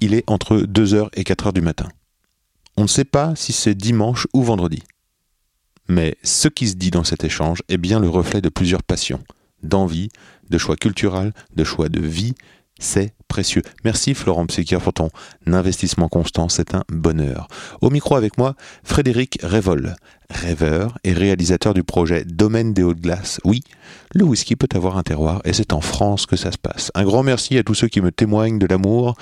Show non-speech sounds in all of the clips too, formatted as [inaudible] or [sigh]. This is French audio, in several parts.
il est entre 2h et 4h du matin. On ne sait pas si c'est dimanche ou vendredi. Mais ce qui se dit dans cet échange est bien le reflet de plusieurs passions, d'envie, de choix culturels, de choix de vie. C'est précieux. Merci Florent Psychier pour ton investissement constant, c'est un bonheur. Au micro avec moi, Frédéric Révol, rêveur et réalisateur du projet Domaine des Hautes Glaces. Oui, le whisky peut avoir un terroir et c'est en France que ça se passe. Un grand merci à tous ceux qui me témoignent de l'amour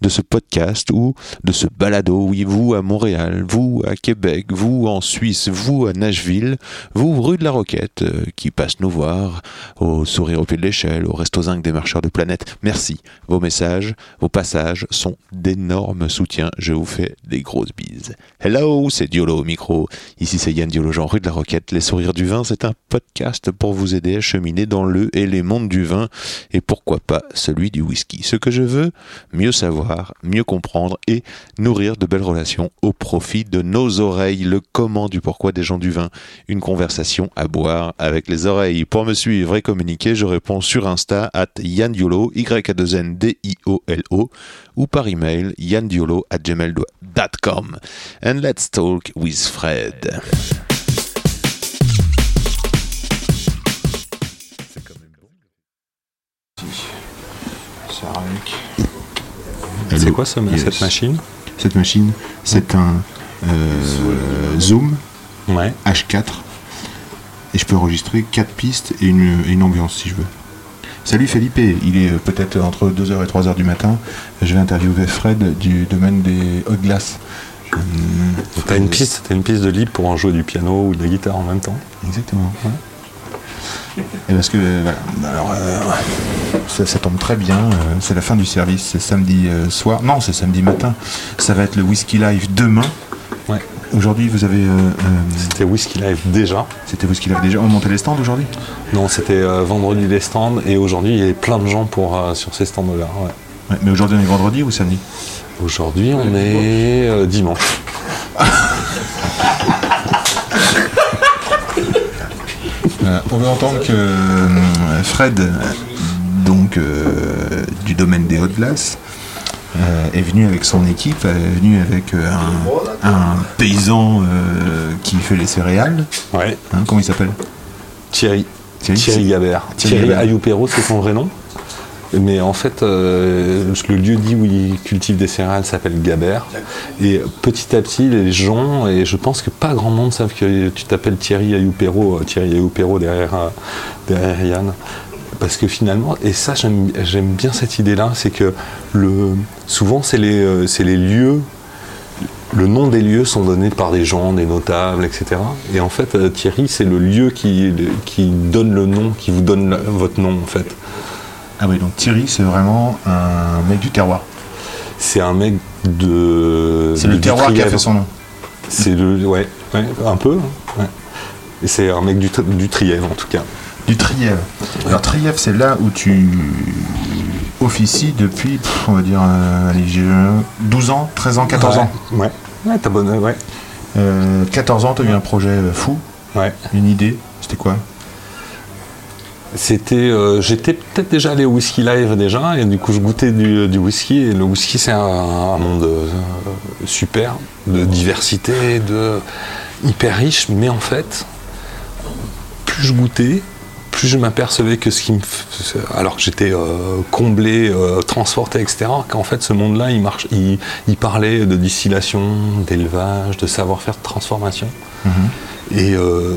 de ce podcast ou de ce balado. Oui, vous à Montréal, vous à Québec, vous en Suisse, vous à Nashville, vous rue de la Roquette euh, qui passe nous voir, au sourire au pied de l'échelle, au resto zinc des marcheurs de planète. Merci. Vos messages, vos passages sont d'énormes soutiens. Je vous fais des grosses bises. Hello, c'est Diolo au micro. Ici c'est Yann Diolo Jean, rue de la Roquette. Les sourires du vin, c'est un podcast pour vous aider à cheminer dans le et les mondes du vin et pourquoi pas celui du whisky. Ce que je veux, mieux savoir, mieux comprendre et nourrir de belles relations au profit de nos oreilles. Le comment du pourquoi des gens du vin. Une conversation à boire avec les oreilles. Pour me suivre et communiquer, je réponds sur Insta at Yann Diolo, y a 2 n d i o l o ou par email yandiolo at gmail.com. And let's talk with Fred. C'est quand même bon. C'est quoi ce- Yes. cette machine? Cette machine, c'est un euh, Zoom Ouais. H4 et je peux enregistrer 4 pistes et une, et une ambiance si je veux. Salut Felipe, il est euh, peut-être entre 2h et 3h du matin. Je vais interviewer Fred du domaine des hautes glaces. Hum, T'as une piste, t'as une piste de libre pour en jouer du piano ou de la guitare en même temps. Exactement. Et parce que, euh, voilà, alors, euh, ça, ça tombe très bien, euh, c'est la fin du service, c'est samedi euh, soir, non, c'est samedi matin, ça va être le Whisky Live demain. Ouais. Aujourd'hui, vous avez. euh, euh, C'était Whisky Live déjà. C'était Whisky Live déjà. On montait les stands aujourd'hui? Non, c'était euh, vendredi les stands et aujourd'hui il y avait plein de gens pour, euh, sur ces stands-là. ouais. Ouais, Mais aujourd'hui, on est vendredi ou samedi? Aujourd'hui on est dimanche. [laughs] Euh, On veut entendre que euh, Fred, donc euh, du domaine des hautes glaces, euh, est venu avec son équipe, est venu avec euh, un, un paysan euh, qui fait les céréales. Ouais. Hein, comment il s'appelle? Thierry. Thierry, Thierry Gabert. Thierry Thierry. Ayupero, c'est son vrai nom. Mais en fait, euh, le lieu dit où il cultive des céréales s'appelle Gabert. Et petit à petit, les gens, et je pense que pas grand monde savent que tu t'appelles Thierry Ayupero, Thierry Ayupero derrière, derrière Yann. Parce que finalement, et ça j'aime bien cette idée-là, c'est que le, souvent c'est les, euh, c'est les lieux le nom des lieux sont donnés par des gens, des notables, etc. Et en fait, euh, Thierry, c'est le lieu qui, qui donne le nom, qui vous donne la- votre nom, en fait. Ah oui, donc Thierry, c'est vraiment un mec du terroir. C'est un mec de. C'est le terroir qui a fait son nom. C'est le. Ouais, ouais, un peu. ouais. Et c'est un mec du, du Trièvre, en tout cas. Du Trièvre. Alors Trièvre, c'est là où tu officies depuis, on va dire, euh, allez, j'ai, euh, 12 ans, 13 ans, 14 ans. Ouais. Ouais, t'as bonne. Ouais. Euh, 14 ans, tu as eu un projet euh, fou, Ouais. une idée. C'était quoi? C'était, euh, j'étais peut-être déjà allé au whisky live déjà, et du coup je goûtais du, du whisky. Et le whisky c'est un, un monde euh, super, de diversité, de hyper riche. Mais en fait, plus je goûtais, plus je m'apercevais que ce qui me, alors que j'étais euh, comblé, euh, transporté, etc. Qu'en fait ce monde-là, il marche, il, il parlait de distillation, d'élevage, de savoir-faire, de transformation. Et euh,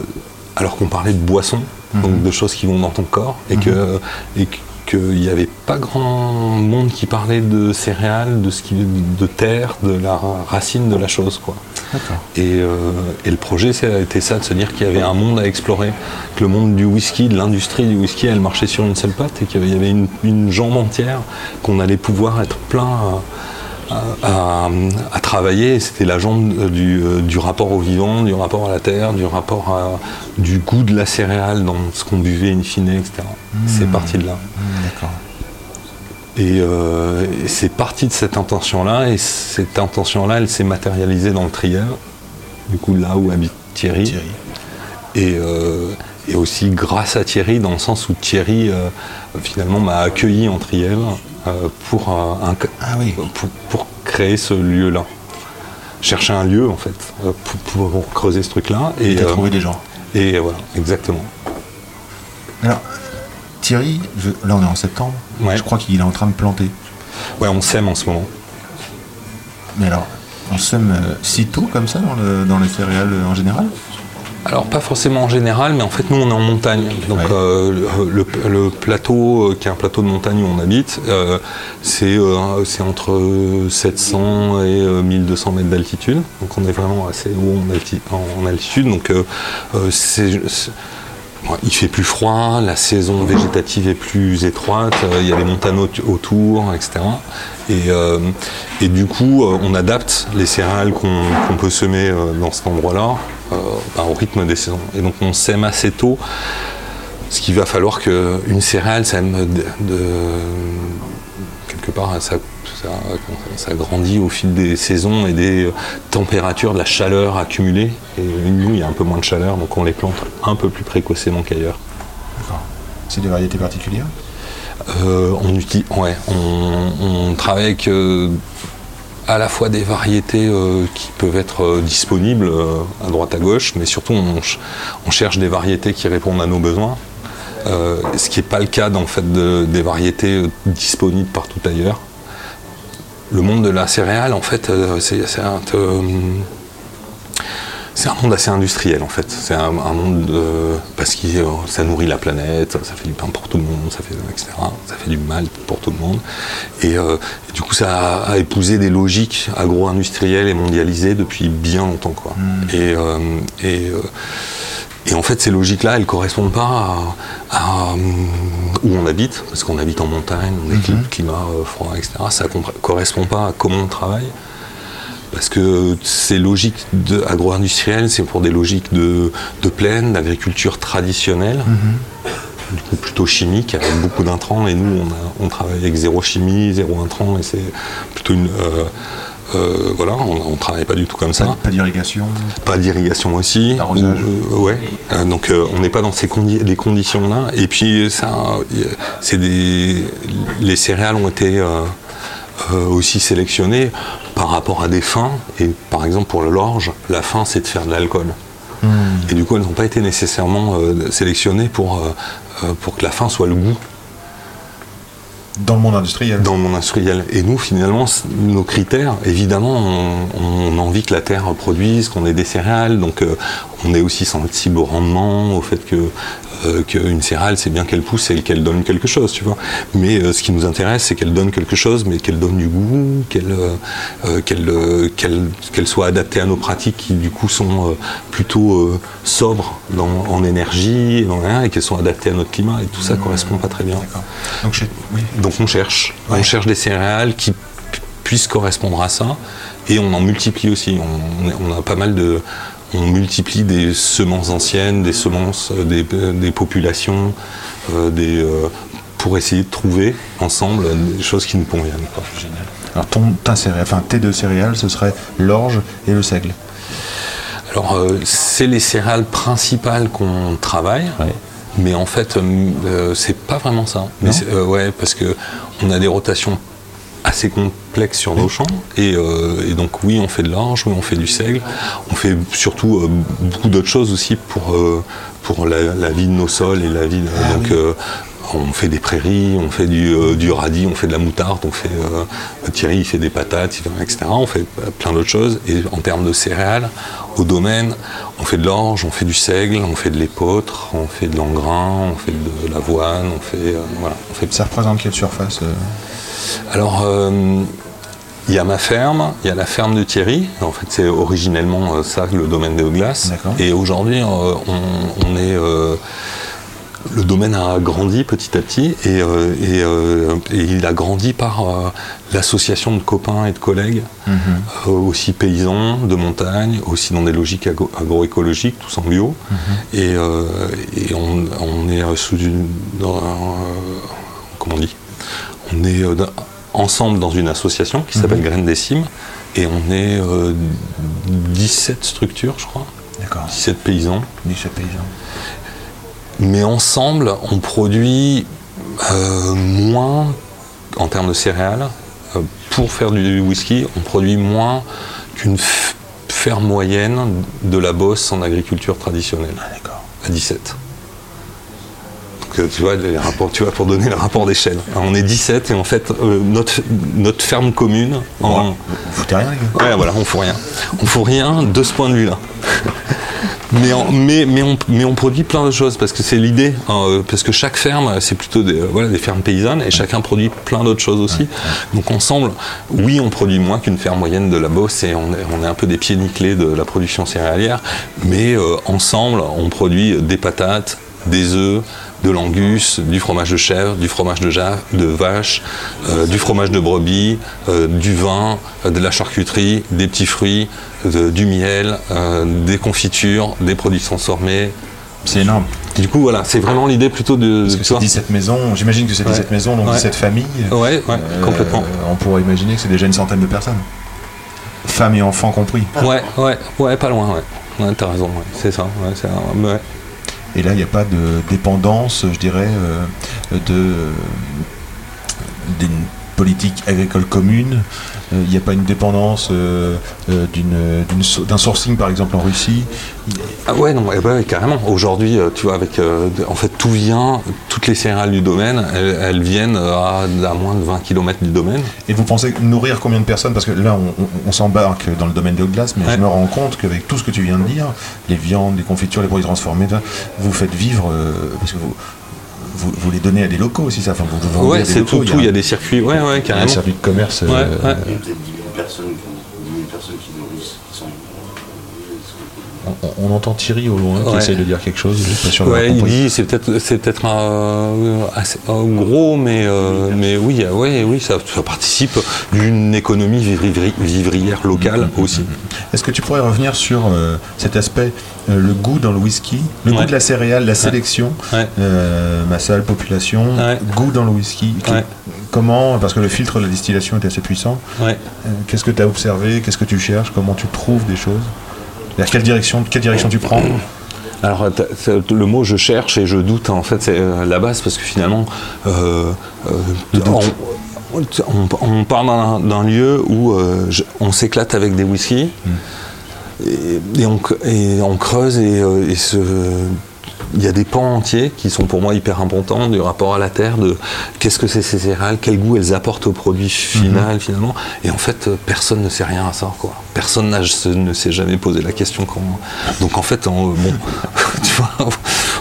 alors qu'on parlait de boissons, donc de choses qui vont dans ton corps, et que et qu'il n'y avait pas grand monde qui parlait de céréales, de ce qui, de terre, de la racine de la chose, quoi. Et, euh, et le projet, c'était ça, de se dire qu'il y avait un monde à explorer, que le monde du whisky, de l'industrie du whisky, elle marchait sur une seule patte et qu'il y avait une, une jambe entière, qu'on allait pouvoir être plein à, à- à travailler. C'était la jambe du, euh, du rapport au vivant, du rapport à la terre, du rapport à, du goût de la céréale dans ce qu'on buvait in fine, etc. C'est parti de là. D'accord. Et, euh, et c'est parti de cette intention-là, et cette intention-là, elle s'est matérialisée dans le triel, du coup là où habite Thierry. Thierry. Et, euh, et aussi grâce à Thierry, dans le sens où Thierry euh, finalement m'a accueilli en euh, pour, euh, un- Ah oui. pour, pour créer ce lieu-là. Chercher un lieu en fait, euh, pour, pour creuser ce truc-là. Et euh, trouvé des gens. et voilà, exactement. Alors, Thierry, je- là on est en septembre. Ouais. Je crois qu'il est en train de planter. Ouais, on s'aime en ce moment. Mais alors, on sème euh, si tôt comme ça dans, le, dans les céréales euh, en général? Alors pas forcément en général, mais en fait nous on est en montagne. Donc Ouais. euh, le, le plateau, euh, qui est un plateau de montagne où on habite, euh, c'est entre 700 et euh, 1200 mètres d'altitude. Donc on est vraiment assez haut en, alti- en- en altitude. Donc c'est- il fait plus froid, la saison végétative est plus étroite, euh, il y a des montagnes au- autour, etc. Et, euh, et du coup, euh, on adapte les céréales qu'on peut semer dans cet endroit-là ben, au rythme des saisons. Et donc on sème assez tôt, ce qu'il va falloir qu'une céréale sème de, de- quelque part, ça, ça, ça grandit au fil des saisons et des températures, de la chaleur accumulée. Et nous, il y a un peu moins de chaleur, donc on les plante un peu plus précocement qu'ailleurs. D'accord. C'est des variétés particulières? Euh, on, utilise, ouais, on, on travaille avec euh, à la fois des variétés euh, qui peuvent être euh, disponibles euh, à droite à gauche, mais surtout on, ch- on cherche des variétés qui répondent à nos besoins. Ce qui n'est pas le cas fait de- des variétés disponibles partout ailleurs. Le monde de la céréale, en fait, c'est c'est un, monde assez industriel en fait. C'est un, un monde de- parce que euh, ça nourrit la planète, ça fait du pain pour tout le monde, ça fait etc. Ça fait du mal pour tout le monde. Et, euh, et du coup, ça a, a épousé des logiques agro-industrielles et mondialisées depuis bien longtemps quoi. Et, euh, et, euh, et en fait, ces logiques-là, elles ne correspondent pas à, à, où on habite, parce qu'on habite en montagne, on est clim- climat froid, etc. Ça ne correspond pas à comment on travaille. Parce que ces logiques agro-industrielles, c'est pour des logiques de, de plaine, d'agriculture traditionnelle, du coup plutôt chimique, avec beaucoup d'intrants. Et nous, on, a- on travaille avec zéro chimie, zéro intrant, et c'est plutôt une. euh, euh, voilà, on ne travaille pas du tout comme ça Pas, pas d'irrigation pas d'irrigation aussi. D'arrosage. euh, ouais. Euh, donc on n'est pas dans ces condi- les conditions-là. Et puis ça, c'est des les céréales ont été euh, aussi sélectionnées par rapport à des fins. Et par exemple pour le l'orge, la fin c'est de faire de l'alcool. Et du coup elles n'ont pas été nécessairement euh, sélectionnées pour euh, pour que la fin soit le goût dans le monde industriel. dans le monde industriel. Et nous, finalement, nos critères, évidemment, on, on a envie que la terre produise, qu'on ait des céréales, donc euh, on est aussi sensible au rendement, au fait que euh, qu'une céréale, c'est bien qu'elle pousse et qu'elle donne quelque chose, tu vois. Mais euh, ce qui nous intéresse, c'est qu'elle donne quelque chose, mais qu'elle donne du goût, qu'elle euh, euh, qu'elle soit adaptée à nos pratiques qui, du coup, sont plutôt sobres dans- en énergie, dans rien, et qu'elles sont adaptées à notre climat, et tout ça correspond pas très bien. Donc, je- oui. Donc on cherche, Ouais. on cherche des céréales qui pu- puissent correspondre à ça, et on en multiplie aussi. On, on a pas mal de, on multiplie des semences anciennes, des semences, euh, des, des populations, euh, des, euh, pour essayer de trouver ensemble des choses qui nous conviennent. quoi. Alors, ton, ta céréale, enfin, tes deux céréales, ce serait l'orge et le seigle. Alors, euh, c'est les céréales principales qu'on travaille. Mais en fait, euh, euh, c'est pas vraiment ça. Mais euh, ouais, parce que on a des rotations assez complexes sur nos champs. Et, euh, et donc, oui, on fait de l'orge, oui, on fait du seigle. On fait surtout euh, beaucoup d'autres choses aussi pour, euh, pour la, la vie de nos sols et la vie. de- Ah donc, on fait des prairies, on fait du, euh, du radis, on fait de la moutarde, on fait euh, Thierry il fait des patates, etc. On fait euh, plein d'autres choses. Et en termes de céréales, au domaine, on fait de l'orge, on fait du seigle, on fait de l'épeautre, on fait de l'engrain, on fait de l'avoine, on fait euh, voilà, on fait Ça représente quelle surface euh? Alors, euh, il y a ma ferme, il y a la ferme de Thierry. En fait, c'est originellement euh, ça, le domaine des. D'accord. Et aujourd'hui, euh, on, on est euh, le domaine a grandi petit à petit et, euh, et, euh, et il a grandi par euh, l'association de copains et de collègues, Mhm. euh, aussi paysans de montagne, aussi dans des logiques agro- agroécologiques, tous en bio. Et, euh, et on, on est sous une. dans comment on dit? On est ensemble dans une association qui s'appelle Graines des Cimes et on est euh, 17 structures, je crois, D'accord. 17 paysans. 17 paysans. Mais ensemble, on produit euh, moins en termes de céréales. Euh, pour faire du whisky, on produit moins qu'une ferme moyenne de la bosse en agriculture traditionnelle. D'accord. À 17. Donc, euh, tu vois, les rapports, tu vois, pour donner le rapport d'échelle. On est 17 et en fait, euh, notre, notre ferme commune, en, Vous foutez rien, Ouais, voilà, on fout rien. On fout rien de ce point de vue-là. [laughs] Mais, en- mais, mais, on, mais on produit plein de choses parce que c'est l'idée. hein, euh, parce que chaque ferme, c'est plutôt des, euh, voilà, des fermes paysannes et chacun produit plein d'autres choses aussi. Donc ensemble, oui, on produit moins qu'une ferme moyenne de la Beauce et on est, on est un peu des pieds nickelés de la production céréalière. Mais euh, ensemble, on produit des patates, des œufs, de l'angus, du fromage de chèvre, du fromage de, ja- de vache, euh, du fromage de brebis, euh, du vin, euh, de la charcuterie, des petits fruits, de- du miel, des confitures, des produits transformés. C'est énorme. Du coup, voilà, c'est vraiment l'idée plutôt de. Parce que tu c'est vois. 17 maisons, j'imagine que c'est 17 Ouais. maisons, donc Ouais. 17 familles. Ouais, ouais, complètement. On pourrait imaginer que c'est déjà une centaine de personnes. Femmes et enfants compris. Ouais, ouais, ouais, pas loin, ouais. T'as raison, c'est ça. C'est. Et là, il n'y a pas de dépendance, je dirais, euh, de euh, politique agricole commune. Euh, Il n'y a pas une dépendance euh, euh, d'un sourcing, par exemple, en Russie. Ah ouais, non, ouais, ouais, carrément. Aujourd'hui, tu vois, avec, en fait, tout vient, toutes les céréales du domaine, elles, elles viennent à, à moins de 20 km du domaine. Et vous pensez nourrir combien de personnes? Parce que là, on, on- on s'embarque dans le domaine de glace, mais Ouais. je me rends compte qu'avec tout ce que tu viens de dire, les viandes, les confitures, les produits transformés, vous faites vivre, euh, parce que vous, vous, vous les donnez à des locaux aussi, ça. Enfin, vous, vous vendez à des c'est locaux, tout, tout. Il y a des circuits, ouais, ouais, il y a un carrément. circuit de commerce. Ouais, euh, ouais. On, on entend Thierry au loin qui Ouais. essaye de dire quelque chose, je suis pas sûr d'avoir Ouais, il dit c'est peut-être c'est peut-être un, assez- un gros, mais euh, mais oui, euh, ouais, oui, ça, ça participe d'une économie vivri- vivrière locale aussi. Est-ce que tu pourrais revenir sur euh, cet aspect, euh, le goût dans le whisky, le goût de la céréale, la sélection, euh, massale, population, goût dans le whisky qui-. Comment, parce que le filtre de la distillation est assez puissant, euh, qu'est-ce que tu as observé, qu'est-ce que tu cherches, comment tu trouves des choses? Quelle direction, quelle direction tu prends Alors le mot je cherche et je doute en fait c'est euh, la base parce que finalement euh, euh, on, on- on part d'un- lieu où euh, je- on s'éclate avec des whiskies et, et on, et on creuse et, et ce- il y a des pans entiers qui sont pour moi hyper importants du rapport à la terre, de qu'est-ce que c'est ces céréales, quel goût elles apportent au produit final finalement. Et en fait, euh, personne ne sait rien à ça. Quoi. Personne ne s'est jamais posé la question. Comment... Donc en fait, en- bon, [laughs] tu vois,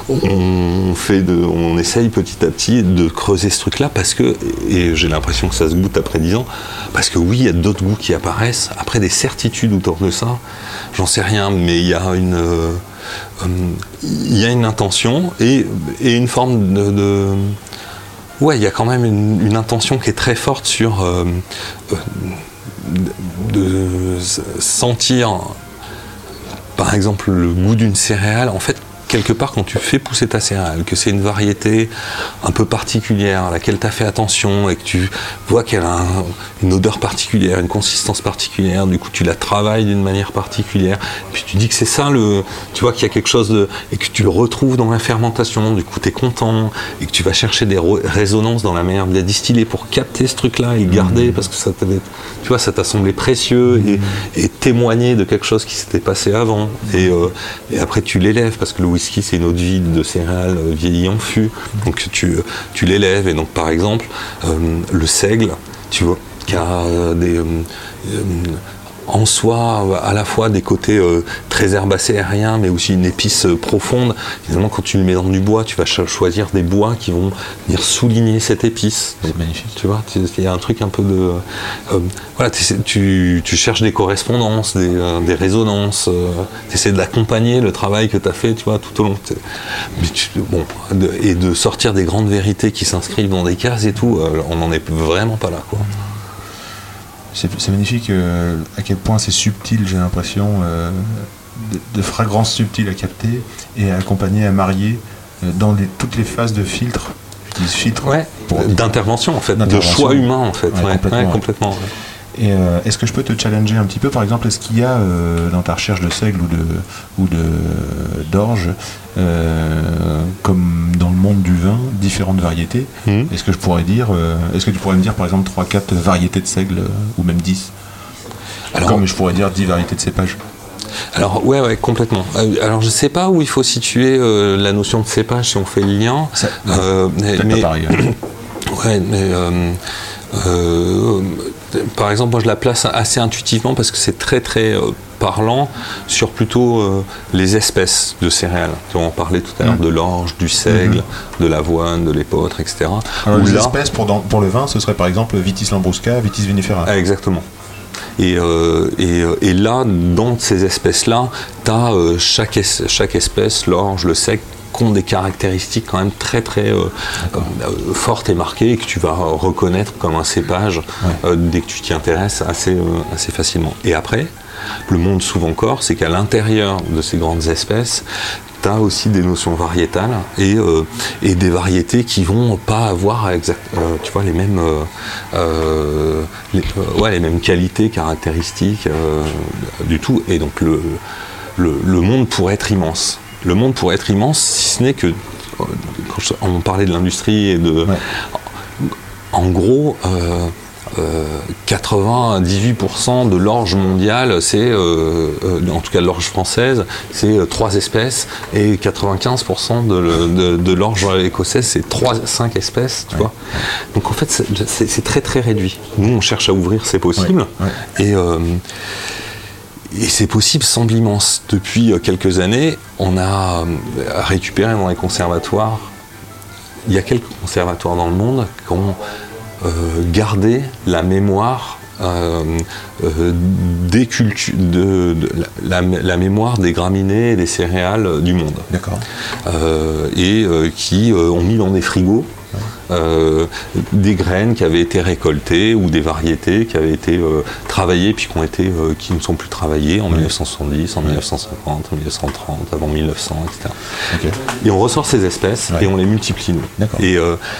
on, fait de, on essaye petit à petit de creuser ce truc-là parce que, et j'ai l'impression que ça se goûte après 10 ans, parce que oui, il y a d'autres goûts qui apparaissent. Après des certitudes autour de ça, j'en sais rien, mais il y a une, euh, euh, il y a une intention et, une forme de, ouais, il y a quand même une, intention qui est très forte sur euh, euh, de, de sentir, par exemple, le goût d'une céréale. En fait, quelque part, quand tu fais pousser ta céréale, que c'est une variété un peu particulière à laquelle tu as fait attention et que tu vois qu'elle a un- une odeur particulière, une consistance particulière, du coup tu la travailles d'une manière particulière, puis tu dis que c'est ça le. Tu vois qu'il y a quelque chose de. et que tu le retrouves dans la fermentation, du coup tu es content, et que tu vas chercher des résonances dans la manière de la distiller pour capter ce truc-là et le garder parce que ça t'avait- tu vois, ça t'a semblé précieux et, et témoigner de quelque chose qui s'était passé avant. Et, euh, et après tu l'élèves parce que le c'est une eau de vie de céréales euh, vieillies en fût. Donc tu, tu l'élèves et donc par exemple euh, le seigle, tu vois, qui a euh, des. En soi à la fois des côtés euh, très herbacés aériens, mais aussi une épice euh, profonde. Évidemment, quand tu le mets dans du bois, tu vas cho- choisir des bois qui vont venir souligner cette épice. C'est magnifique. Tu vois, il y a un truc un peu de. euh, voilà, tu, tu cherches des correspondances, des, euh, des résonances, tu essaies d'accompagner le travail que tu as fait, tu vois, tout au long. T'es- Mais tu- bon, de- et de sortir des grandes vérités qui s'inscrivent dans des cases et tout, on n'en est vraiment pas là, quoi. C'est magnifique euh, à quel point c'est subtil, j'ai l'impression, euh, de, de fragrances subtiles à capter et à accompagner, à marier euh, dans les- toutes les phases de filtre. Ouais, d'intervention en fait, de choix humain en fait. Ouais, Ouais, complètement, ouais, ouais. complètement. Et euh, est-ce que je peux te challenger un petit peu Par exemple, est-ce qu'il y a euh, dans ta recherche de seigle ou de ou de d'orge, euh, comme dans le monde du vin, différentes variétés Mhm. Est-ce que je pourrais dire, est-ce que tu pourrais me dire par exemple 3-4 variétés de seigle ou même 10 Alors, Comme je pourrais dire 10 variétés de cépage. alors ouais, ouais, complètement. Alors je sais pas où il faut situer la notion de cépage si on fait le lien. Ça- mais- Peut-être mais- pas pareil. hein. [coughs] Ouais, mais euh, par exemple, moi je la place assez intuitivement parce que c'est très très euh, parlant sur plutôt euh, les espèces de céréales. On parlait tout à l'heure Mhm. de l'orge, du seigle, de l'avoine, de l'épeautre, etc. Alors, Où les là- espèces pour, dans- pour le vin, ce serait par exemple Vitis lambrusca, Vitis vinifera. Ah, exactement. Et, euh, et, et là, dans ces espèces-là, tu as chaque, es- chaque espèce, l'orge, le sec, qui ont des caractéristiques quand même très très euh, euh, fortes et marquées et que tu vas reconnaître comme un cépage euh, dès que tu t'y intéresses assez, assez facilement. Et après, le monde s'ouvre encore, c'est qu'à l'intérieur de ces grandes espèces, tu as aussi des notions variétales et, euh, et des variétés qui vont pas avoir exact, euh, tu vois, les mêmes, euh, les, ouais, les mêmes qualités, caractéristiques du tout. Et donc le, le, le monde pourrait être immense. Le monde pourrait être immense si ce n'est que, euh, quand je- on parlait de l'industrie et de... Ouais. En gros, euh, euh, 98% de l'orge mondiale, c'est, euh, euh, en tout cas de l'orge française, c'est euh, trois espèces, et 95% de, l'orge écossaise, c'est trois, cinq espèces, tu vois. Donc en fait, c'est- très très réduit. Nous, on cherche à ouvrir, c'est possible, Ouais, et euh, et c'est possible sans l'immense. Depuis euh, quelques années, on a euh, récupéré dans les conservatoires, il y a quelques conservatoires dans le monde qui ont euh, gardé la mémoire euh, euh, des cultu- de, de- la, la- la mémoire des graminées et des céréales du monde D'accord. et qui ont mis dans des frigos euh, des graines qui avaient été récoltées ou des variétés qui avaient été euh, travaillées puis qui, ont été, euh, qui ne sont plus travaillées en 1970, en 1950, en 1930, avant 1900, etc. Et on ressort ces espèces Ouais. et on les multiplie. nous. Et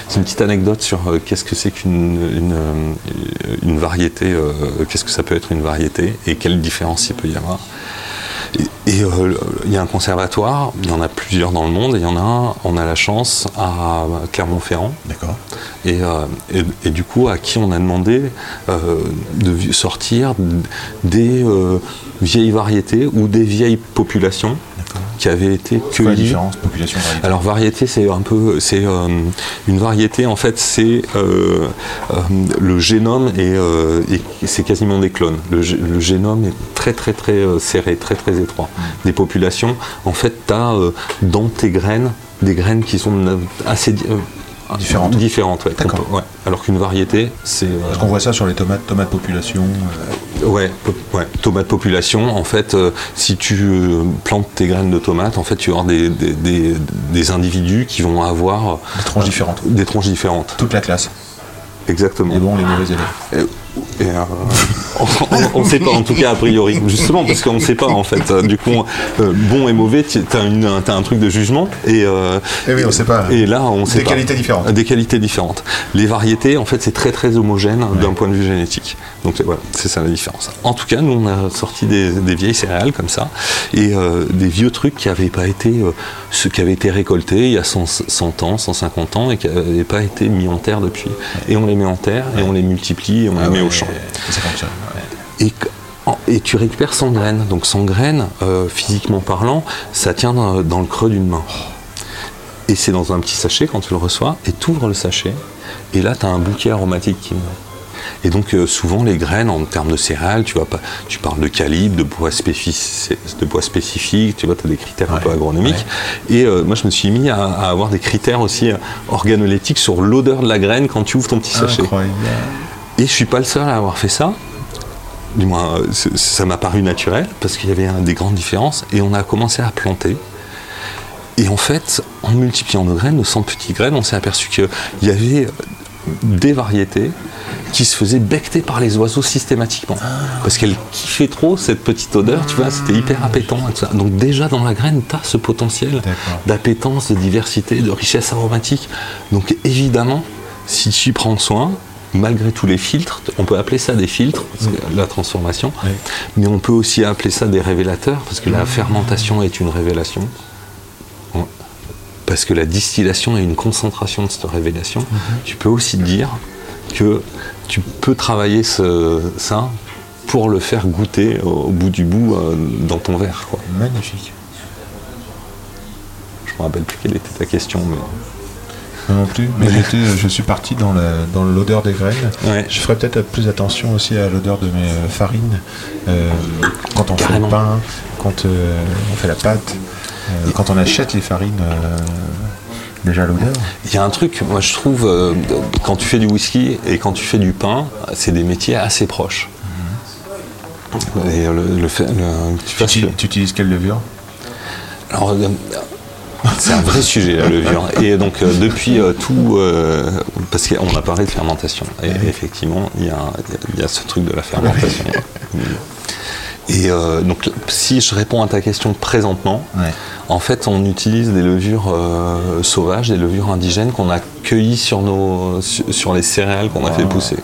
c'est une petite anecdote sur qu'est-ce que c'est qu'une une, une variété, qu'est-ce que ça peut être une variété et quelle différence il peut y avoir. Et, euh, il y a un conservatoire, il y en a plusieurs dans le monde, et il y en a un, on a la chance à Clermont-Ferrand, D'accord. et, euh, et- et du coup, à qui on a demandé euh, de sortir des vieilles variétés ou des vieilles populations qui avaient été différence population variété Alors variété, c'est un peu, c'est euh, une variété en fait, c'est euh, euh, le génome et, et c'est quasiment des clones. Le, le génome est très très très serré, très très étroit. Mm. Des populations, en fait, tu as dans tes graines des graines qui sont assez Différentes. Différentes, ouais, D'accord. peut- ouais. Alors qu'une variété, c'est euh, Parce qu'on voit ça sur les tomates, tomates population. euh, Ouais, po- ouais, tomate population. En fait, euh, si tu euh, plantes tes graines de tomates, en fait, tu avoir des, des, des- des individus qui vont avoir euh, Des tronches différentes. Des tronches différentes, toute la classe. exactement. Les bons, les mauvais élèves. Et, et, euh, on ne sait pas, en tout cas, a priori. Justement, parce qu'on ne sait pas, en fait. Euh, Du coup, euh, bon et mauvais, tu as, un truc de jugement. Et, euh, Eh oui, on sait pas. Et là, on sait Des pas. qualités différentes. Des qualités différentes. Les variétés, en fait, c'est très très homogène d'un point de vue génétique. Donc voilà, c'est ça la différence. En tout cas, nous, on a sorti des, des vieilles céréales comme ça et des vieux trucs qui avaient pas été, ceux qui avaient été récoltés il y a 100, 100 ans, 150 ans et qui n'avaient pas été mis en terre depuis. Et on les met en terre et on les multiplie et on Ah les met au champ. et Ça fonctionne. ouais. Et, que- en- et tu récupères 100 graines. Donc 100 graines, euh, physiquement parlant, ça tient dans, dans le creux d'une main. Et c'est dans un petit sachet quand tu le reçois, et tu ouvres le sachet, et là tu as un bouquet aromatique qui vient. Et donc euh, souvent les graines en termes de céréales, tu vois tu parles de calibre, de poids spécifique, de poids spécifique, tu vois, tu as des critères un peu agronomiques. Et euh, moi je me suis mis à, à avoir des critères aussi organoleptiques sur l'odeur de la graine quand tu ouvres ton petit sachet. Incroyable. Et je suis pas le seul à avoir fait ça. Du moins, euh, ça m'a paru naturel parce qu'il y avait des grandes différences. Et on a commencé à planter. Et en fait, en multipliant nos graines, nos 100 petites graines, on s'est aperçu qu'il y avait des variétés qui se faisaient becter par les oiseaux systématiquement. Parce qu'elles kiffaient trop cette petite odeur, tu vois, c'était hyper appétant. et tout ça. Donc déjà dans la graine, tu as ce potentiel d'appétence, de diversité, de richesse aromatique. Donc évidemment, si tu y prends soin, malgré tous les filtres, on peut appeler ça des filtres, parce que la transformation, Oui. mais on peut aussi appeler ça des révélateurs, parce que la fermentation est une révélation. Parce que la distillation est une concentration de cette révélation. Tu peux aussi dire que tu peux travailler ce- ça pour le faire goûter au, bout du bout euh, dans ton verre. quoi. Magnifique. Je me rappelle plus quelle était ta question, mais non plus, mais j'étais, je suis parti dans la- dans l'odeur des graines. Ouais. Je ferais peut-être plus attention aussi à l'odeur de mes euh, farines. Euh, quand on fait le pain, quand euh, on fait la pâte, euh, quand on achète les farines, déjà l'odeur. Il y a un truc, moi je trouve, quand tu fais du whisky et quand tu fais du pain, c'est des métiers assez proches. Et le, le fait, le- tu utilises quelle levure? Alors, c'est un vrai sujet la levure. Et donc euh, depuis euh, tout, euh, parce qu'on a parlé de fermentation. Et effectivement, il y, a, il y a ce truc de la fermentation. Et donc si je réponds à ta question présentement, Ouais. en fait on utilise des levures sauvages, des levures indigènes qu'on a cueillies sur, nos, sur, les céréales qu'on a fait pousser.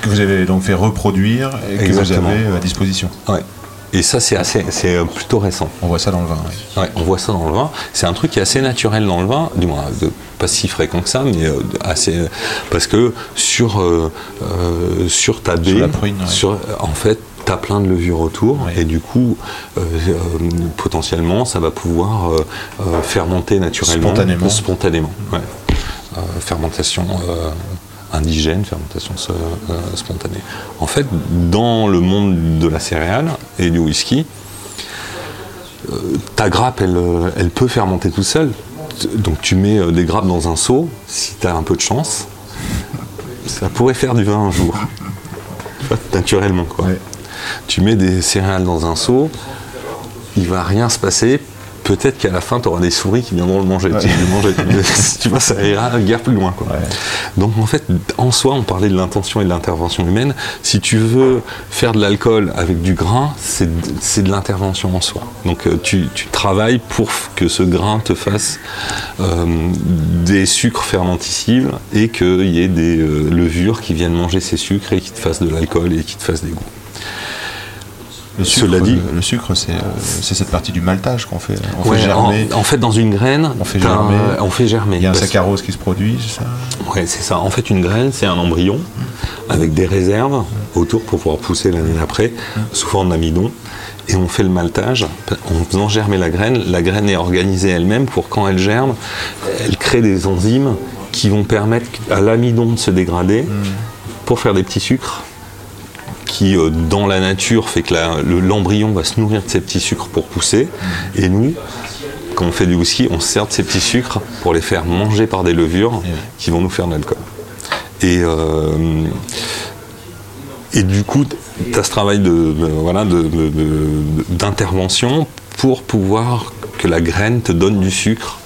Que vous avez donc fait reproduire et que Exactement. vous avez à disposition. Ouais. Et ça c'est assez, c'est euh, plutôt récent. On voit ça dans le vin. oui. Ouais, on voit ça dans le vin. C'est un truc qui est assez naturel dans le vin, du moins de- pas si fréquent que ça, mais euh, assez parce que sur euh, sur ta baie, la prune, ouais. sur- en fait, tu as plein de levures autour et du coup, euh, euh, potentiellement, ça va pouvoir fermenter naturellement, Spontanément. spontanément. ouais. Fermentation. Euh, indigène, fermentation euh, spontanée. En fait, dans le monde de la céréale et du whisky, ta grappe, elle, euh, elle peut fermenter tout seul. T- Donc tu mets euh, des grappes dans un seau, si tu as un peu de chance, ça pourrait faire du vin un jour. Naturellement, quoi. Ouais. Tu mets des céréales dans un seau, il va rien se passer. Peut-être qu'à la fin, tu auras des souris qui viendront le manger. Tu, manger. [laughs] tu vois, ça ira guère plus loin. Quoi. Ouais. Donc en fait, en soi, on parlait de l'intention et de l'intervention humaine. Si tu veux faire de l'alcool avec du grain, c'est de, l'intervention en soi. Donc euh, tu, tu travailles pour que ce grain te fasse euh, des sucres fermenticibles et qu'il y ait des euh, levures qui viennent manger ces sucres et qui te fassent de l'alcool et qui te fassent des goûts. Le sucre, Cela dit- le, le sucre, c'est euh, c'est cette partie du maltage qu'on fait. On Ouais, fait germer. en, en fait, dans une graine, On fait un- germer. on fait germer. Il y a un saccharose qui se produit, c'est ça? Ouais, c'est ça. En fait, une graine, c'est un embryon avec des réserves autour pour pouvoir pousser l'année d'après, sous forme d'amidon. Et on fait le maltage en faisant germer la graine. La graine est organisée elle-même pour quand elle germe, elle crée des enzymes qui vont permettre à l'amidon de se dégrader pour faire des petits sucres qui, euh, dans la nature, fait que le- l'embryon va se nourrir de ces petits sucres pour pousser. Et nous, quand on fait du whisky, on se sert de ces petits sucres pour les faire manger par des levures qui vont nous faire de l'alcool. Et, euh, et du coup, tu as ce travail de, de- voilà, d'intervention pour pouvoir que la graine te donne du sucre.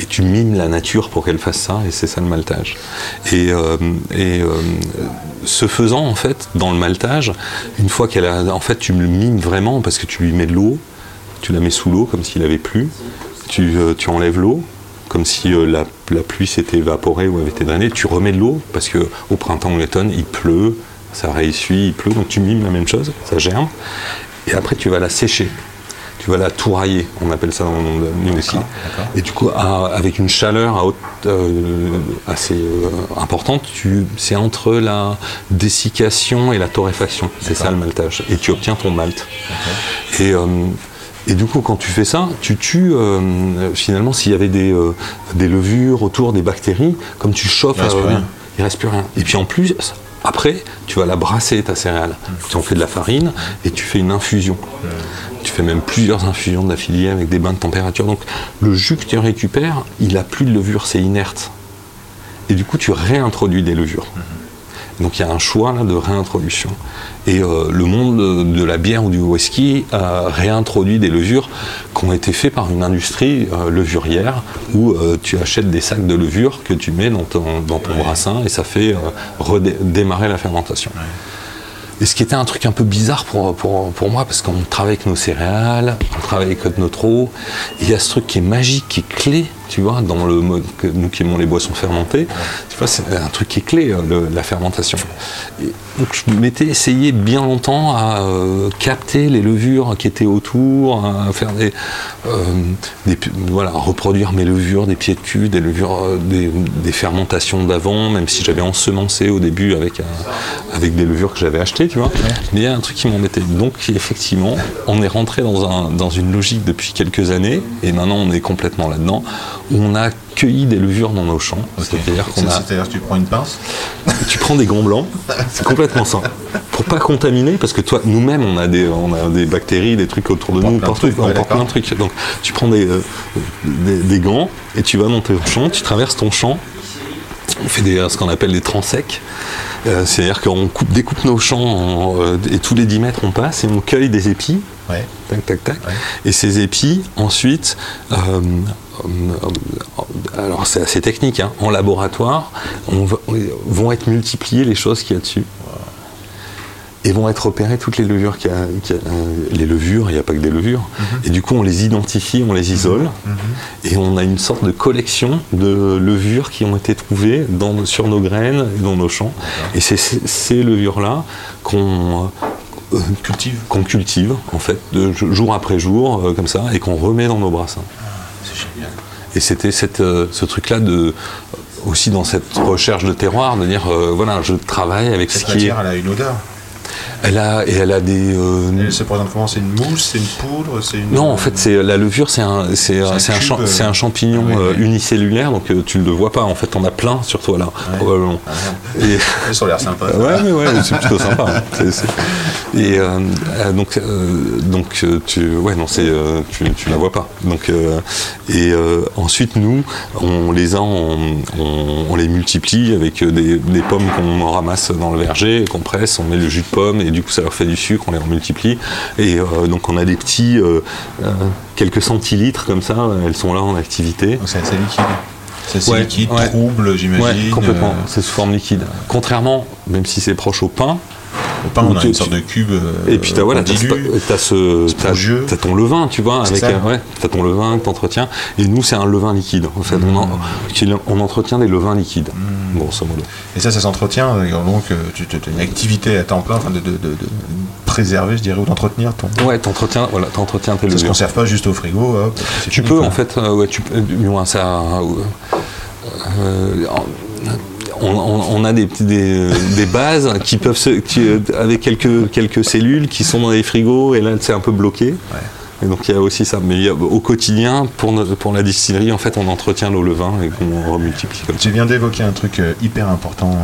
Et tu mimes la nature pour qu'elle fasse ça, et c'est ça le maltage. Et, euh, euh, ce faisant, en fait, dans le maltage, une fois qu'elle a. En fait, tu le mimes vraiment parce que tu lui mets de l'eau, tu la mets sous l'eau comme s'il avait plu, tu, euh, enlèves l'eau, comme si la, la pluie s'était évaporée ou avait été drainée, tu remets de l'eau parce que au printemps ou l'automne, il pleut, ça réessuie, il pleut, donc tu mimes la même chose, ça germe, et après tu vas la sécher. Tu vas la tourailler, on appelle ça dans le monde whisky. Et du coup, à- avec une chaleur à haute, euh, assez euh, importante, c'est entre la dessiccation et la torréfaction. C'est ça le maltage. Et tu obtiens ton malt. Et, euh, et du coup, quand tu fais ça, tu tues finalement s'il y avait des, des levures autour, des bactéries, comme tu chauffes, Il reste plus rien. il reste plus rien. Et puis en plus, après, tu vas la brasser ta céréale. Tu en fais de la farine et tu fais une infusion. Tu fais même plusieurs infusions d'affiliés avec des bains de température. Donc le jus que tu récupères, il a plus de levure, c'est inerte. Et du coup, tu réintroduis des levures. Donc il y a un choix là, de réintroduction. Et euh, le monde de, de la bière ou du whisky a réintroduit des levures qui ont été faites par une industrie euh, levurière où euh, tu achètes des sacs de levure que tu mets dans ton, dans ton brassin et ça fait euh, redé- démarrer la fermentation. Et ce qui était un truc un peu bizarre pour, pour, pour moi, parce qu'on travaille avec nos céréales, on travaille avec notre eau, et il y a ce truc qui est magique, qui est clé, tu vois, dans le mode que nous qui aimons les boissons fermentées, tu vois, c'est un truc qui est clé, euh, le- la fermentation. Et donc je m'étais essayé bien longtemps à euh, capter les levures qui étaient autour, à faire des, euh, des voilà, à reproduire mes levures, des pieds de cul, des levures, euh, des, des fermentations d'avant, même si j'avais ensemencé au début avec, avec des levures que j'avais achetées, tu vois. Mais il y a un truc qui m'embêtait. Donc effectivement, on est rentré dans, un, dans une logique depuis quelques années, et maintenant on est complètement là-dedans, on a cueilli des levures dans nos champs. C'est-à-dire qu'on a C'est-à-dire que tu prends une pince tu prends des gants blancs, c'est complètement ça. Pour pas contaminer, parce que toi, nous-mêmes, on a des, on a des bactéries, des trucs autour de nous, partout, on ouais, porte plein de trucs. Donc, tu prends des, euh, des, des gants et tu vas dans ton champ, tu traverses ton champ. On fait des, ce qu'on appelle des transects. Euh, C'est-à-dire qu'on coupe, découpe nos champs en, euh, et tous les 10 mètres on passe et on cueille des épis. Ouais. Tac, tac, tac. Ouais. Et ces épis, ensuite, euh, alors c'est assez technique, hein, en laboratoire, on va- vont être multipliées les choses qu'il y a dessus. Et vont être repérées toutes les levures qu'il y a. qu'il y a, euh, les levures, il n'y a pas que des levures. Et du coup, on les identifie, on les isole. Et on a une sorte de collection de levures qui ont été trouvées dans, sur nos graines et dans nos champs. Et c'est ces, levures-là qu'on euh, Cultive. qu'on cultive en fait de jour après jour euh, comme ça et qu'on remet dans nos brassins. C'est génial. Et c'était euh, ce truc-là de aussi dans cette recherche de terroir de dire voilà je travaille avec ce Cette qui est matière, elle a une odeur. Elle a et elle a des euh, présente comment C'est une mousse C'est une poudre C'est une. non en fait c'est la levure c'est un c'est C'est un c'est un, cube, champ- c'est un champignon euh, unicellulaire donc euh, tu ne le vois pas en fait on a plein sur toi là probablement Ah, et Ils ont l'air sympas. Ouais, mais ouais, c'est plutôt sympa. hein. C'est- c'est- Et euh, donc, euh, donc tu, ouais, non, c'est, tu, tu la vois pas. Donc, et ensuite, nous, on les a, on, on- on les multiplie avec des, des pommes qu'on ramasse dans le verger, qu'on presse, on met le jus de pomme et du coup, ça leur fait du sucre, on les multiplie. Et euh, donc, on a des petits, euh, euh, quelques centilitres comme ça. Elles sont là en activité. C'est assez liquide. C'est assez Ouais, liquide, ouais. trouble, j'imagine. Ouais, complètement. C'est sous forme liquide. Contrairement, même si c'est proche au pain, au pain, on a tu- une sorte de cube. euh, Et puis t'as voilà, qu'on t'as, ce, t'as, ton levain, tu vois, avec euh, ouais, t'as ton levain que t'entretiens. Et nous, c'est un levain liquide. En fait, on, en- on entretient des levains liquides, grosso modo. Et ça, ça s'entretient. euh, Donc, euh, tu as une activité à temps plein, enfin, de, de, de- de préserver, je dirais, ou d'entretenir ton. Ouais, t'entretiens, voilà, t'entretiens tes Ça se conserve pas juste au frigo. hop, Tu peux en fait, euh, ouais, tu ça. euh, on, on- on a des, petits- des, des bases qui peuvent se, qui, euh, avec quelques, quelques cellules qui sont dans les frigos et là c'est un peu bloqué. Et donc il y a aussi ça. Mais a- au quotidien, pour, notre- pour la distillerie, en fait, on entretient nos levains et qu'on remultiplie comme ça. Tu viens d'évoquer un truc euh, hyper important.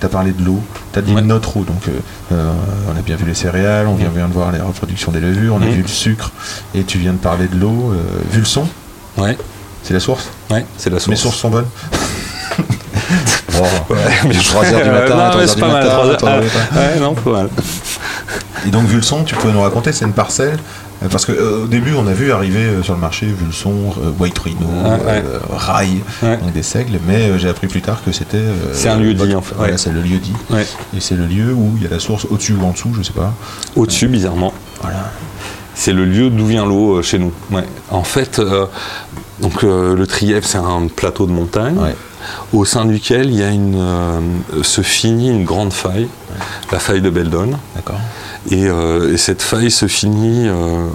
tu as parlé de l'eau. Tu as dit Ouais. notre eau. Donc, euh, euh, on a bien vu les céréales, on vient, vient de voir les reproductions des levures, on a vu le sucre. Et tu viens de parler de l'eau. euh, vu le son, Ouais, c'est la source. ouais, c'est la source. Mes sources sont bonnes. [laughs] Bon, mais 3 heures du Ouais, matin, non, 3 mais heures c'est du pas mal, matin, trois heures. 3 heures du matin. Ah, ouais, non, pas mal. Et donc Vulson, tu pourrais nous raconter, c'est une parcelle euh, Parce qu'au début, on a vu arriver euh, sur le marché Vulson, euh, White Rhino, ouais. euh, Rail, Ouais. donc des seigles, mais euh, j'ai appris plus tard que c'était. euh, C'est un lieu dit, en fait, Voilà, ouais. c'est le lieu dit. Ouais. Et c'est le lieu où il y a la source au-dessus ou en dessous, je sais pas. Au-dessus, bizarrement. Voilà. C'est le lieu d'où vient l'eau euh, chez nous. Ouais. En fait, euh, donc euh, le Trièvre, c'est un plateau de montagne, Ouais. Au sein duquel il y a une, euh, se finit une grande faille, la faille de Beldon. Et, euh, et cette faille se finit euh,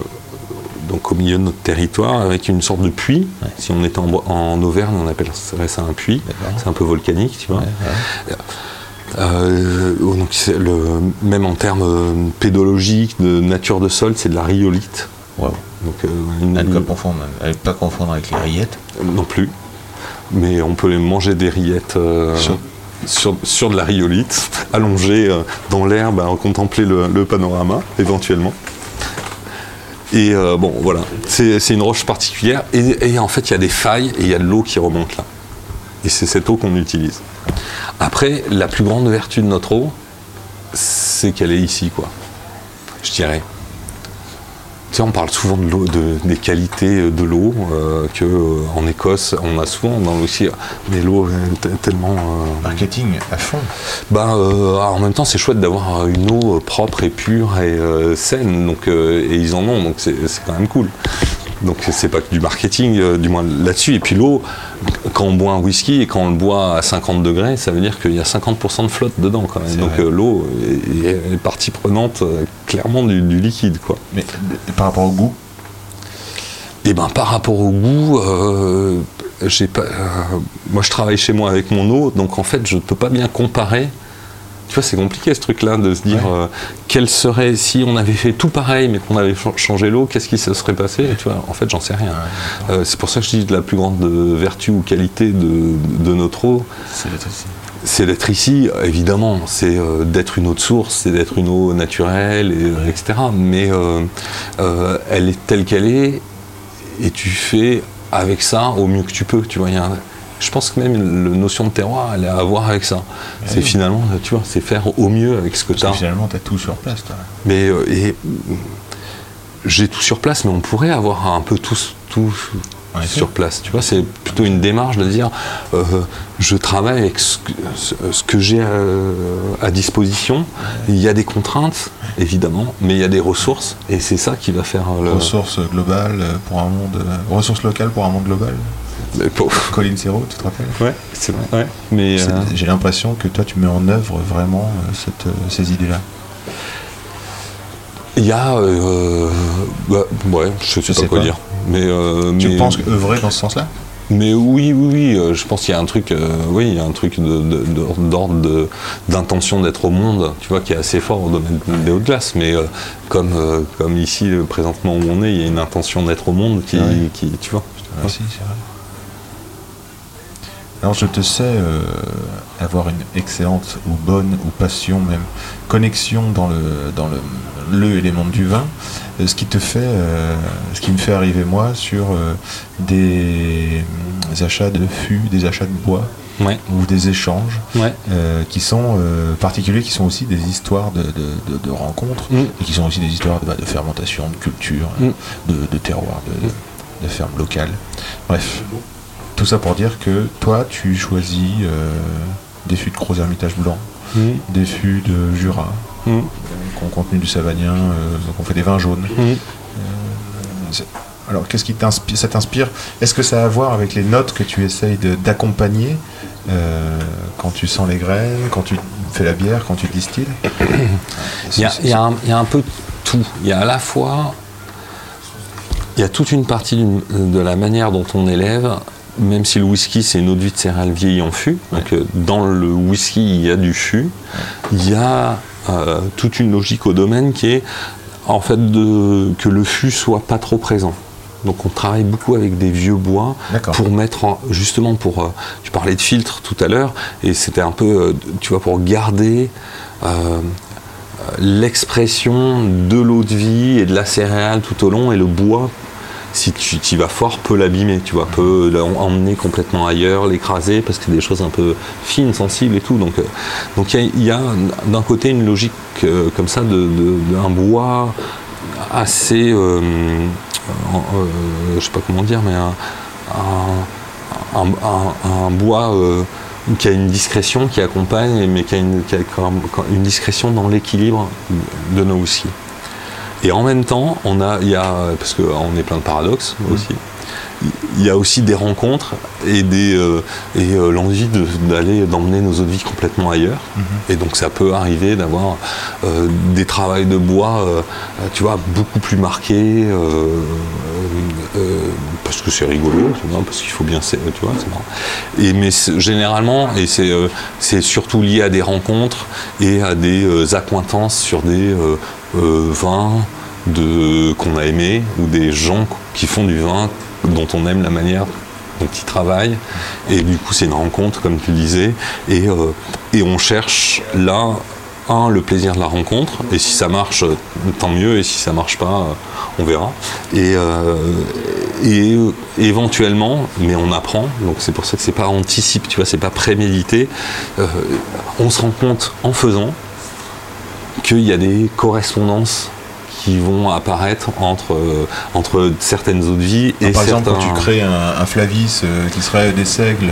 donc au milieu de notre territoire avec une sorte de puits. Si on était en, Auvergne, on appellerait ça un puits. C'est un peu volcanique, tu vois. Ouais, ouais. Euh, donc le, même en termes pédologiques, de nature de sol, c'est de la rhyolite. Wow. Donc, euh, une- ne pas confondre avec les rillettes. non plus. Mais on peut les manger des rillettes. euh, sur, sur de la rhyolite, [laughs] allongé euh, dans l'herbe à contempler le, le panorama, éventuellement. Et euh, bon, voilà, c'est c'est une roche particulière. Et, et en fait, il y a des failles et il y a de l'eau qui remonte là. Et c'est cette eau qu'on utilise. Après, la plus grande vertu de notre eau, c'est qu'elle est ici, quoi. Je dirais. Tu sais, on parle souvent de l'eau, de- des qualités de l'eau, euh, que euh, en Écosse, on a souvent dans aussi, mais l'eau est tellement. euh, Marketing à fond. bah, euh, en même temps, c'est chouette d'avoir une eau propre et pure et euh, saine, donc, euh, et ils en ont, donc c'est c'est quand même cool. Donc c'est pas que du marketing, euh, du moins là-dessus. Et puis l'eau, quand on boit un whisky et quand on le boit à 50 degrés, ça veut dire qu'il y a 50% de flotte dedans quand même. Donc euh, l'eau est, est partie prenante euh, clairement du, du liquide, quoi. Mais par rapport au goût, Et ben par rapport au goût, j'ai pas. moi je travaille chez moi avec mon eau, donc en fait je ne peux pas bien comparer. Tu vois, c'est compliqué ce truc-là de se dire Ouais. euh, quel serait si on avait fait tout pareil mais qu'on avait ch- changé l'eau, qu'est-ce qui se serait passé Tu vois, en fait j'en sais rien. Euh, c'est pour ça que je dis que la plus grande euh, vertu ou qualité de, de notre eau, c'est l'électricité. c'est d'être ici, évidemment, c'est euh, d'être une eau de source, c'est d'être une eau naturelle, et, etc. Mais elle est telle qu'elle est, et tu fais avec ça au mieux que tu peux. Tu vois, il y a un- je pense que même la notion de terroir, elle a à voir avec ça. c'est oui. finalement, tu vois, c'est faire au mieux avec ce que tu as. finalement, tu as tout sur place. toi. Mais euh, et, j'ai tout sur place, mais on pourrait avoir un peu tout, sur place. Tu vois, c'est plutôt une démarche de dire euh, je travaille avec ce que, ce- ce que j'ai euh, à disposition. Il y a des contraintes, évidemment, mais il y a des ressources, et c'est ça qui va faire le. Ressources globales pour un monde. ressources locales pour un monde global. Mais pour- Colin Serrault, tu te rappelles? Ouais, c'est vrai. Ouais. Mais euh, J'ai l'impression que toi, tu mets en œuvre vraiment euh, cette, euh, ces idées-là. il y a. euh, bah, ouais, je sais Je pas sais quoi pas. dire. Mais, euh, Tu mais- penses œuvrer dans ce sens-là? Mais oui, oui, oui, je pense qu'il y a un truc, euh, oui, il y a un truc de- de- de- d'ordre de- d'intention d'être au monde, tu vois, qui est assez fort au domaine des hautes glaces. Mais euh, comme, euh, comme ici, présentement où on est, il y a une intention d'être au monde qui, Ouais. qui tu vois. Ah, si, c'est vrai. Alors je te sais euh, avoir une excellente ou bonne ou passion même connexion dans le dans le, mondes du vin, euh, ce qui te fait euh, ce qui me fait arriver moi sur euh, des, des achats de fûts, des achats de bois Ouais, ou des échanges ouais. qui sont particuliers, qui sont aussi des histoires de, de- de- de rencontres Mm. et qui sont aussi des histoires de, bah, de fermentation, de culture, Mm. de, terroir, de, de ferme locale. Bref, tout ça pour dire que toi, tu choisis euh, des fûts de Gros Hermitage Blanc, Mm, des fûts de Jura, mm, qui ont contenu du Savagnin, euh, donc on fait des vins jaunes. mm. C'est- Alors, qu'est-ce qui t'inspire Ça t'inspire? Est-ce que ça a à voir avec les notes que tu essayes d'accompagner euh, quand tu sens les graines, quand tu fais la bière, quand tu distilles? [coughs] Il y, y a un, il y a un peu tout. Il y a à la fois. Il y a toute une partie de la manière dont on élève, même si le whisky c'est une eau de vie de céréales vieillie en fût. Donc euh, dans le whisky il y a du fût. Il y a euh, toute une logique au domaine qui est en fait de, que le fût soit pas trop présent. Donc on travaille beaucoup avec des vieux bois pour mettre en- justement pour euh, tu parlais de filtre tout à l'heure et c'était un peu tu vois pour garder l'expression de l'eau de vie et de la céréale tout au long et le bois si tu y vas fort peut l'abîmer tu vois peut l'em- emmener complètement ailleurs l'écraser parce que c'est des choses un peu fines sensibles et tout. Donc euh, il y a- d'un côté une logique euh, comme ça de, de- d'un bois assez euh, je sais pas comment dire mais un, bois qui a une discrétion qui accompagne mais qui a une, discrétion dans l'équilibre de nos whiskies et en même temps, on a, il y a, parce qu'on est plein de paradoxes aussi, il y a aussi des rencontres et, des, euh, et euh, l'envie de- d'aller, d'emmener nos eaux de vie complètement ailleurs. Et donc ça peut arriver d'avoir euh, des travails de bois, tu vois, beaucoup plus marqués, euh, parce que c'est rigolo, parce qu'il faut bien, tu vois, c'est marrant. Et, mais généralement, et c'est euh, c'est surtout lié à des rencontres et à des euh, accointances sur des vins de- qu'on a aimés ou des gens qui font du vin dont on aime la manière Donc ils travaillent et du coup c'est une rencontre comme tu disais et, et on cherche là un le plaisir de la rencontre et si ça marche euh, tant mieux et si ça marche pas euh, on verra et, euh, et éventuellement mais on apprend donc c'est pour ça que c'est pas anticipe tu vois c'est pas prémédité Euh, on se rend compte en faisant qu'il y a des correspondances qui vont apparaître entre, entre certaines eaux de vie et Par exemple, quand tu crées un, un flavis euh, qui serait des seigles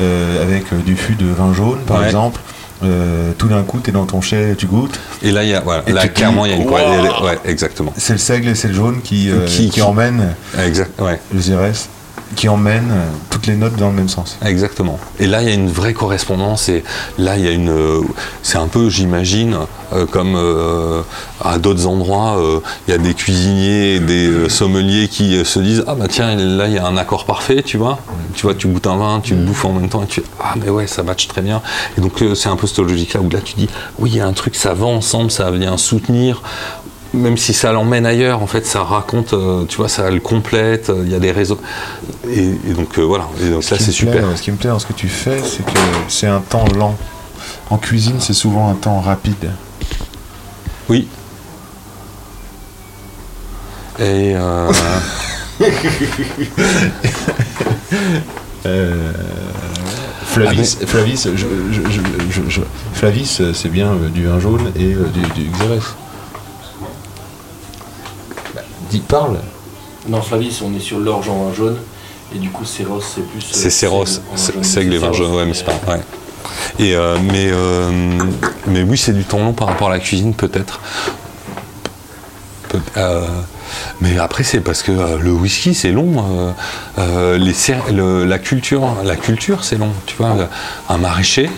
euh, avec du fût de vin jaune, par Ouais. exemple, euh, tout d'un coup, tu es dans ton chai, tu goûtes. Et là, il y a, voilà, là clairement, il y a une corrélation. Ouais, exactement. C'est le seigle et c'est le jaune qui, euh, Qui- qui, qui- emmène Exact, ouais, le ZRS, qui emmène euh, toutes les notes dans le même sens. exactement. Et là, il y a une vraie correspondance. Et là, il y a une. euh, C'est un peu, j'imagine, euh, comme à d'autres endroits, il y a des cuisiniers, et des sommeliers qui se disent Ah, bah tiens, là, il y a un accord parfait, tu vois. Tu vois, tu goûtes un vin, tu le bouffes en même temps, et tu Ah, mais ouais, ça match très bien. Et donc, c'est un peu cette logique-là où là, tu dis Oui, il y a un truc, ça va ensemble, ça vient soutenir. Même si ça l'emmène ailleurs, en fait, ça raconte, euh, tu vois, ça le complète, euh, il y a des réseaux. Et, et donc euh, voilà, et donc Ce qui c'est super. Ce qui me plaît dans ce que tu fais, c'est que c'est un temps lent. En cuisine, c'est souvent un temps rapide. Oui. Et euh, [laughs] Flavis, Flavis, je- je- je- je- je- Flavis, c'est bien du vin jaune et du, du Xérès. Parle. Non, Flavis, on est sur l'orge en vin jaune. Et du coup, Céros, c'est plus. euh, c'est Céros, seigle et vin jaune, ouais, mais c'est pas. Ouais. Et euh, mais euh, mais oui, c'est du temps long par rapport à la cuisine peut-être. Peut- euh, mais après c'est parce que le whisky c'est long, euh, euh, les le- la culture, la culture c'est long. Tu vois, un maraîcher.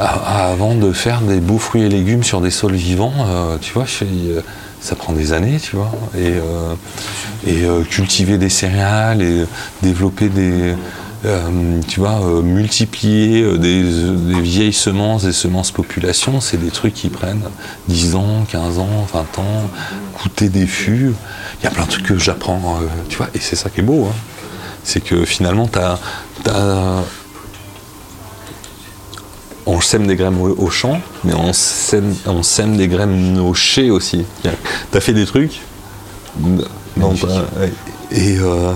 Euh, a- avant de faire des beaux fruits et légumes sur des sols vivants, euh, tu vois, euh, ça prend des années, tu vois, et, euh, cultiver des céréales et développer des, tu vois, multiplier des, vieilles semences, des semences population, c'est des trucs qui prennent 10 ans, 15 ans, 20 ans, goûter des fûts. Il y a plein de trucs que j'apprends, tu vois, et c'est ça qui est beau. hein. C'est que finalement, tu as, on sème des graines au, au champ, mais on sème, on sème des graines au chai aussi. Tu as fait des trucs? Non, et, euh,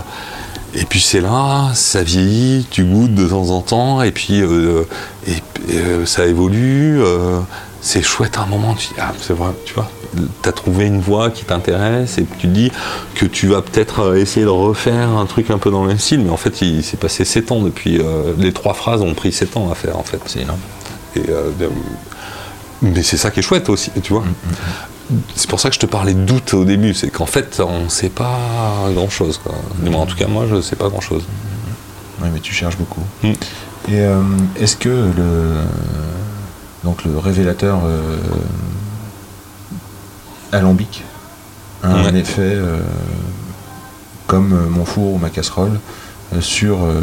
et puis c'est là, ça vieillit, tu goûtes de temps en temps, et puis euh, et, euh, ça évolue. c'est chouette à un moment, tu dis, ah, c'est vrai, tu vois, tu as trouvé une voie qui t'intéresse, et tu te dis que tu vas peut-être essayer de refaire un truc un peu dans le même style, mais en fait, il s'est passé 7 ans depuis. les trois phrases ont pris 7 ans à faire, en fait. C'est énorme. Et, euh, mais c'est ça qui est chouette aussi, tu vois. C'est pour ça que je te parlais de doute au début, c'est qu'en fait, on ne sait pas grand-chose. En tout cas, moi, je ne sais pas grand-chose. Oui, mais tu cherches beaucoup. Mm. Et euh, est-ce que le, donc le révélateur euh, alambic a un effet euh, comme mon four ou ma casserole sur. euh,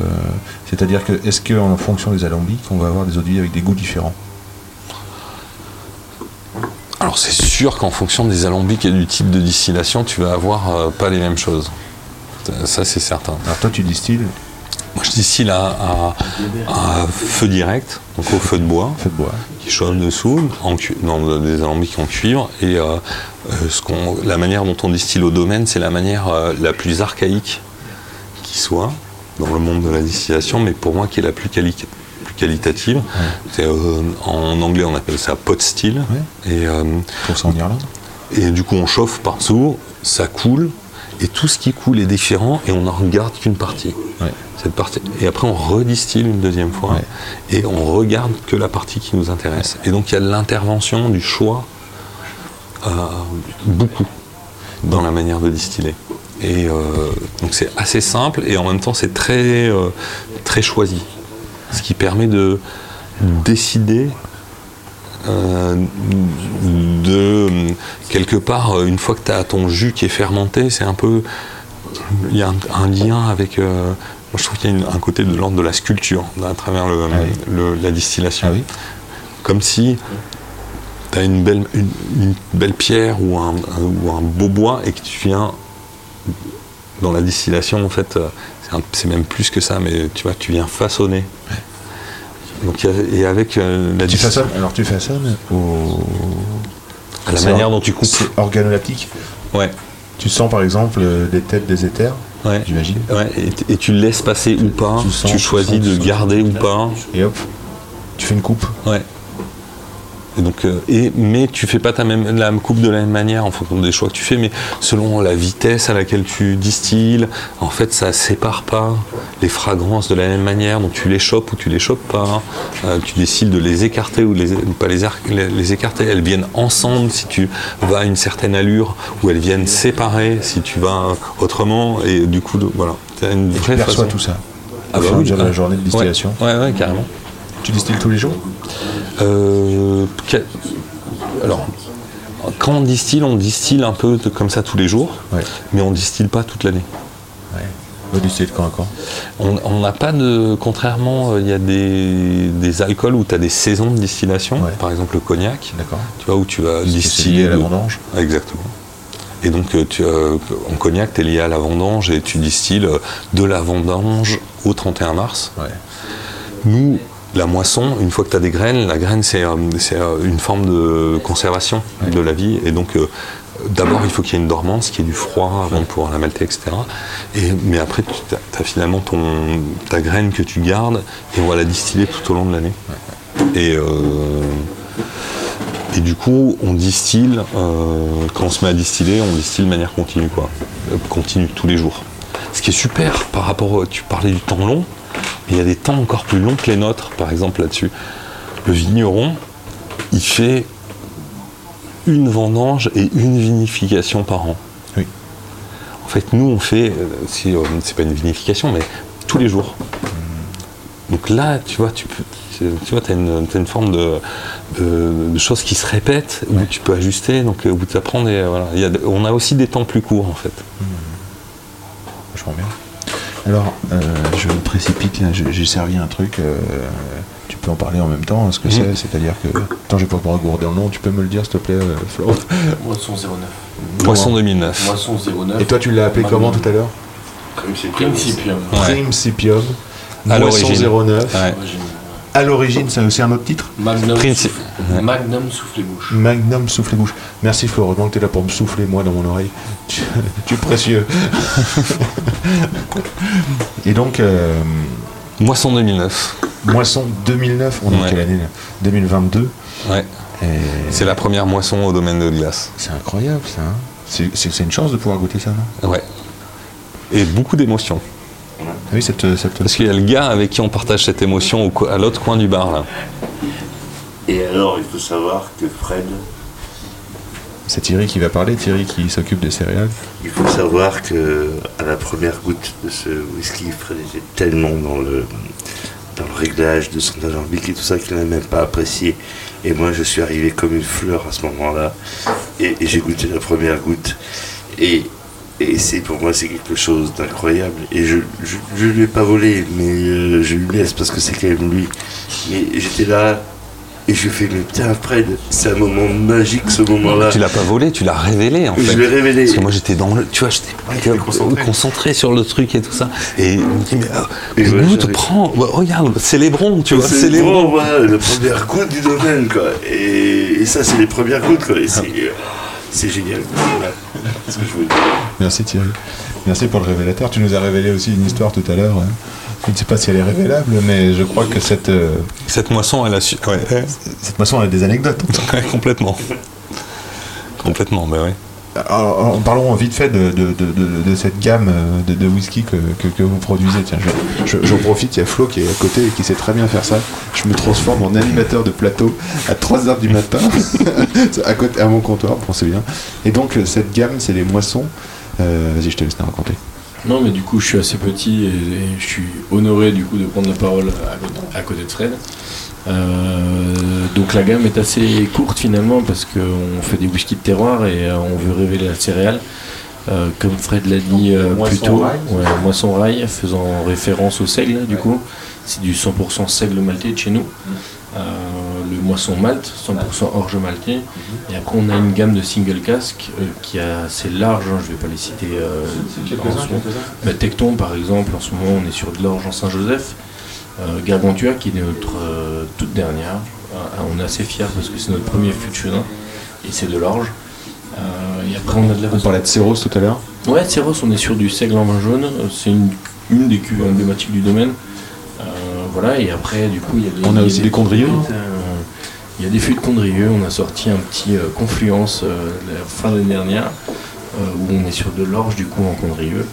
C'est-à-dire que est-ce qu'en fonction des alambics, on va avoir des eaux de vie avec des goûts différents? Alors, c'est sûr qu'en fonction des alambics et du type de distillation, tu vas avoir euh, pas les mêmes choses. Ça, c'est certain. Alors toi, tu distilles Moi, je distille à, à- à feu direct, donc au feu de bois. feu de bois. qui chauffe dessous, en dans des alambics en cuivre. Et euh, euh, ce la manière dont on distille au domaine, c'est la manière euh, la plus archaïque qui soit dans le monde de la distillation, mais pour moi qui est la plus, quali- plus qualitative. Euh, en anglais, on appelle ça pot still. Et, euh, Pour ça en Irlande et du coup, on chauffe partout, ça coule, et tout ce qui coule est différent, et on n'en regarde qu'une partie. Ouais. Cette partie. Et après, on redistille une deuxième fois, Ouais. et on regarde que la partie qui nous intéresse. Et donc, il y a de l'intervention, du choix, euh, beaucoup, dans la manière de distiller. Et euh, donc, c'est assez simple, et en même temps, c'est très, euh, très choisi. Ce qui permet de décider euh, de quelque part une fois que tu as ton jus qui est fermenté c'est un peu il y a un, un lien avec euh, moi je trouve qu'il y a une- un côté de l'ordre de la sculpture à travers le- Ah oui. le- la distillation Ah oui comme si tu as une belle, une, une belle pierre ou un, un- ou un beau bois et que tu viens dans la distillation, en fait, euh, c'est même plus que ça, mais tu vois, tu viens façonner. Donc, et avec euh, la Tu façonnes Alors tu façonnes au. à la manière or- dont tu coupes. C'est organoleptique. Ouais, Tu sens par exemple euh, des têtes des éthers, ouais. j'imagine. Ouais, et, et tu laisses passer ou pas, Tu tu, sens, tu choisis sens, tu de sens. garder ou pas. Et hop, tu fais une coupe. Ouais. Et donc, euh, et, mais tu fais pas ta même, la même coupe de la même manière en fonction des choix que tu fais, mais selon la vitesse à laquelle tu distilles, en fait, ça sépare pas les fragrances de la même manière, donc tu les chopes ou tu les chopes pas. Euh, tu décides de les écarter ou de les, pas les, ar- les- les écarter. Elles viennent ensemble si tu vas à une certaine allure, ou elles viennent séparer si tu vas autrement. Et du coup, voilà. T'as une Et tu vraie perçois façon. tout ça. Ah bah oui, de la journée de distillation. Ouais, ouais, ouais, carrément. Tu distilles tous les jours Euh, alors, quand on distille, on distille un peu de- comme ça tous les jours, Ouais. mais on distille pas toute l'année. Ouais. On de quand à quand On n'a pas de. Contrairement, euh, il y a des, des alcools où tu as des saisons de distillation, Ouais. par exemple le cognac, D'accord. tu vois, où tu vas distiller. lié à la vendange Exactement. Et donc, euh, tu, euh, en cognac, tu es lié à la vendange et tu distilles de la vendange au 31 mars. Ouais. Nous, la moisson, une fois que tu as des graines, la graine c'est euh, euh, une forme de conservation de la vie. Et donc, euh, d'abord, il faut qu'il y ait une dormance, qu'il y ait du froid avant de pouvoir la malter, etc. Et, mais après, tu as, finalement ton, ta graine que tu gardes et on va la distiller tout au long de l'année. Et, euh, et du coup, on distille, euh, quand on se met à distiller, on distille de manière continue, quoi. Continue tous les jours. Ce qui est super par rapport, tu parlais du temps long, il y a des temps encore plus longs que les nôtres, par exemple là-dessus. Le vigneron, il fait une vendange et une vinification par an. Oui. En fait, nous, on fait, euh, euh, c'est pas une vinification, mais tous les jours. Donc là, tu vois, tu peux, tu vois, as une, t'as une forme de, de, de choses qui se répètent, où tu peux ajuster, donc où tu apprends des, voilà. Il y a de- on a aussi des temps plus courts, en fait. Vachement bien. Alors, euh, je me précipite j'ai j'ai servi un truc. euh, tu peux en parler en même temps, hein, ce que c'est, c'est-à-dire que. Attends, je vais pas pouvoir gourder le nom, tu peux me le dire s'il te plaît, euh, Flo Moisson 09. Poisson 2009. Moisson 09. Et toi, tu l'as appelé comment tout à l'heure Principium. Ouais. Principium. À Moisson l'origine. 09. Ouais. À l'origine, c'est aussi un autre titre Magnum, souffle- Ouais. Magnum souffle bouche. Magnum souffle bouche. Merci Flo, heureusement que t'es là pour me souffler moi dans mon oreille. Tu, [laughs] tu es précieux. [laughs] Et donc, euh, Moisson 2009. moisson 2009, on est en Ouais. quelle année là? 2022. Ouais. Et C'est la première moisson au domaine de glace. c'est incroyable ça. hein. c'est, une chance de pouvoir goûter ça, Ouais. Et beaucoup d'émotions. Ah Oui, cette, cette, Parce qu'il y a le gars avec qui on partage cette émotion au à l'autre coin du bar, là. Et alors, il faut savoir que Fred, c'est Thierry qui va parler, Thierry qui s'occupe des céréales. il faut savoir que à la première goutte de ce whisky, Fred était tellement dans le, dans le réglage de son alambic et tout ça qu'il n'a même pas apprécié. Et moi, je suis arrivé comme une fleur à ce moment-là. Et, et j'ai goûté la première goutte. Et, et c'est pour moi, c'est quelque chose d'incroyable. Et je ne lui ai pas volé, mais euh, je lui laisse parce que c'est quand même lui. Mais j'étais là. Et je lui ai fait, mais putain, Fred, c'est un moment magique ce moment-là. Tu l'as pas volé, tu l'as révélé, en Je fait. l'ai révélé. Parce que moi j'étais dans le. Tu vois, j'étais concentré. sur le truc et tout ça. Et il me dit, mais, euh, mais ouais, goûte, prends, regarde, célébrons, tu vois, célébrons. bon, voilà, la première goutte du domaine, quoi. Et, et ça, c'est les premières gouttes, quoi. Et c'est, c'est génial. Voilà. Ce que je veux dire. Merci Thierry. Merci pour le révélateur. Tu nous as révélé aussi une histoire tout à l'heure. hein. Je ne sais pas si elle est révélable, mais je crois que cette, euh, Cette moisson, elle a su. Ouais, cette moisson a des anecdotes. ouais, complètement. complètement, bah ouais. Alors, alors, parlons vite fait de, cette gamme euh, de, whisky que, vous produisez. Tiens, je- je- j'en profite, il y a Flo qui est à côté et qui sait très bien faire ça. Je me transforme en animateur de plateau à 3h du matin, [laughs] à, côté, à mon comptoir, c'est bien. Et donc, cette gamme, c'est les moissons. Euh, Vas-y, je te laisse la raconter. Non, mais du coup, je suis assez petit et, je suis honoré du coup de prendre la parole à côté de Fred. Euh, donc la gamme est assez courte finalement parce qu'on fait des whisky de terroir et euh, on veut révéler la céréale. Euh, comme Fred l'a dit plus tôt, ouais, moisson rail, faisant référence au seigle du coup. C'est du 100% seigle maltais de chez nous. Euh, le moisson malt, 100% orge maltais. Et après, on a une gamme de single casques euh, qui est assez large, hein, je ne vais pas les citer ce moment. Mais Tecton, par exemple, en ce moment, on est sur de l'orge en Saint-Joseph. Euh, Gargantua, qui est notre euh, toute dernière. Euh, on est assez fiers parce que c'est notre premier fût de chenin et c'est de l'orge. Et après, on a de la On parlait de Céros tout à l'heure. Ouais, Céros, on est sur du seigle en vin jaune. C'est une, une des cuves emblématiques du domaine. Voilà, et après, du coup, il y a des. On a aussi des Condrieux, Il y a des fûts de Condrieux. On a sorti un petit euh, confluence euh, la fin d'année dernière euh, où on est sur de l'orge, du coup, en Condrieux.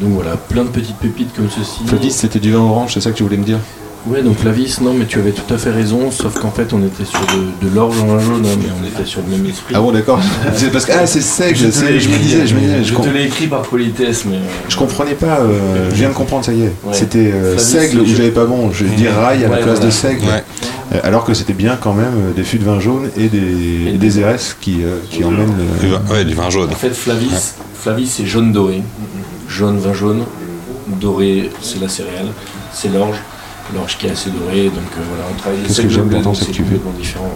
Donc voilà, plein de petites pépites comme ceci. Flavis, c'était du vin orange, c'est ça que tu voulais me dire? Ouais, donc Flavis, non, mais tu avais tout à fait raison, sauf qu'en fait, on était sur de, de l'orge en vin jaune, hein, mais on était sur le même esprit. Ah bon, d'accord. [laughs] c'est parce que ah, c'est sec, je, sais, me disais, je me disais, je, te l'ai écrit par politesse, mais. euh, je comprenais pas. euh, je viens de comprendre, ça y est. Ouais. C'était euh, seigle où je- j'avais pas bon. Je dis rail à la place voilà. de seigle. Ouais. Alors que c'était bien quand même des fûts de vin jaune et des, et des RS qui, euh, qui emmènent. Du euh, vin, ouais, du vin jaune. En fait, Flavis, Flavis c'est jaune doré. Jaune, vin jaune. Doré, c'est la céréale. C'est l'orge. L'orge qui est assez dorée. Donc euh, voilà, on travaille les Qu'est-ce que secs j'aime bleues, pourtant, donc c'est que tu complètement différent.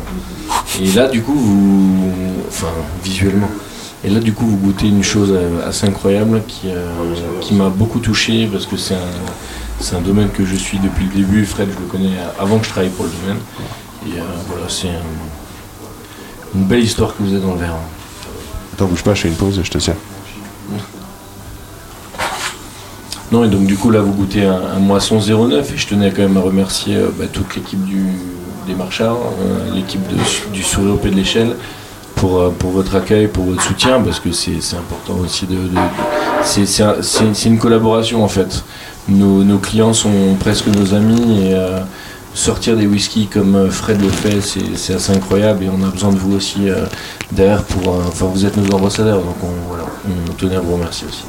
Et là, du coup, vous. Enfin, visuellement. Et là, du coup, vous goûtez une chose euh, assez incroyable qui, euh, qui m'a beaucoup touché parce que c'est un, c'est un domaine que je suis depuis le début. Fred, je le connais avant que je travaille pour le domaine. Et euh, voilà, c'est un- une belle histoire que vous avez dans le verre. Attends, bouge pas, je fais une pause, je te sers. Non, et donc du coup là vous goûtez un, moisson 09 et je tenais quand même à remercier euh, bah, toute l'équipe des marchards, euh, l'équipe du sourire au pied de l'échelle pour, euh, pour votre accueil, pour votre soutien parce que c'est important aussi de... c'est- c'est un- c'est c'est une collaboration en fait. Nos, nos clients sont presque nos amis et sortir des whiskies comme Fred le fait c'est assez incroyable et on a besoin de vous aussi derrière pour... Enfin vous êtes nos ambassadeurs donc on, voilà, on tenait à vous remercier aussi.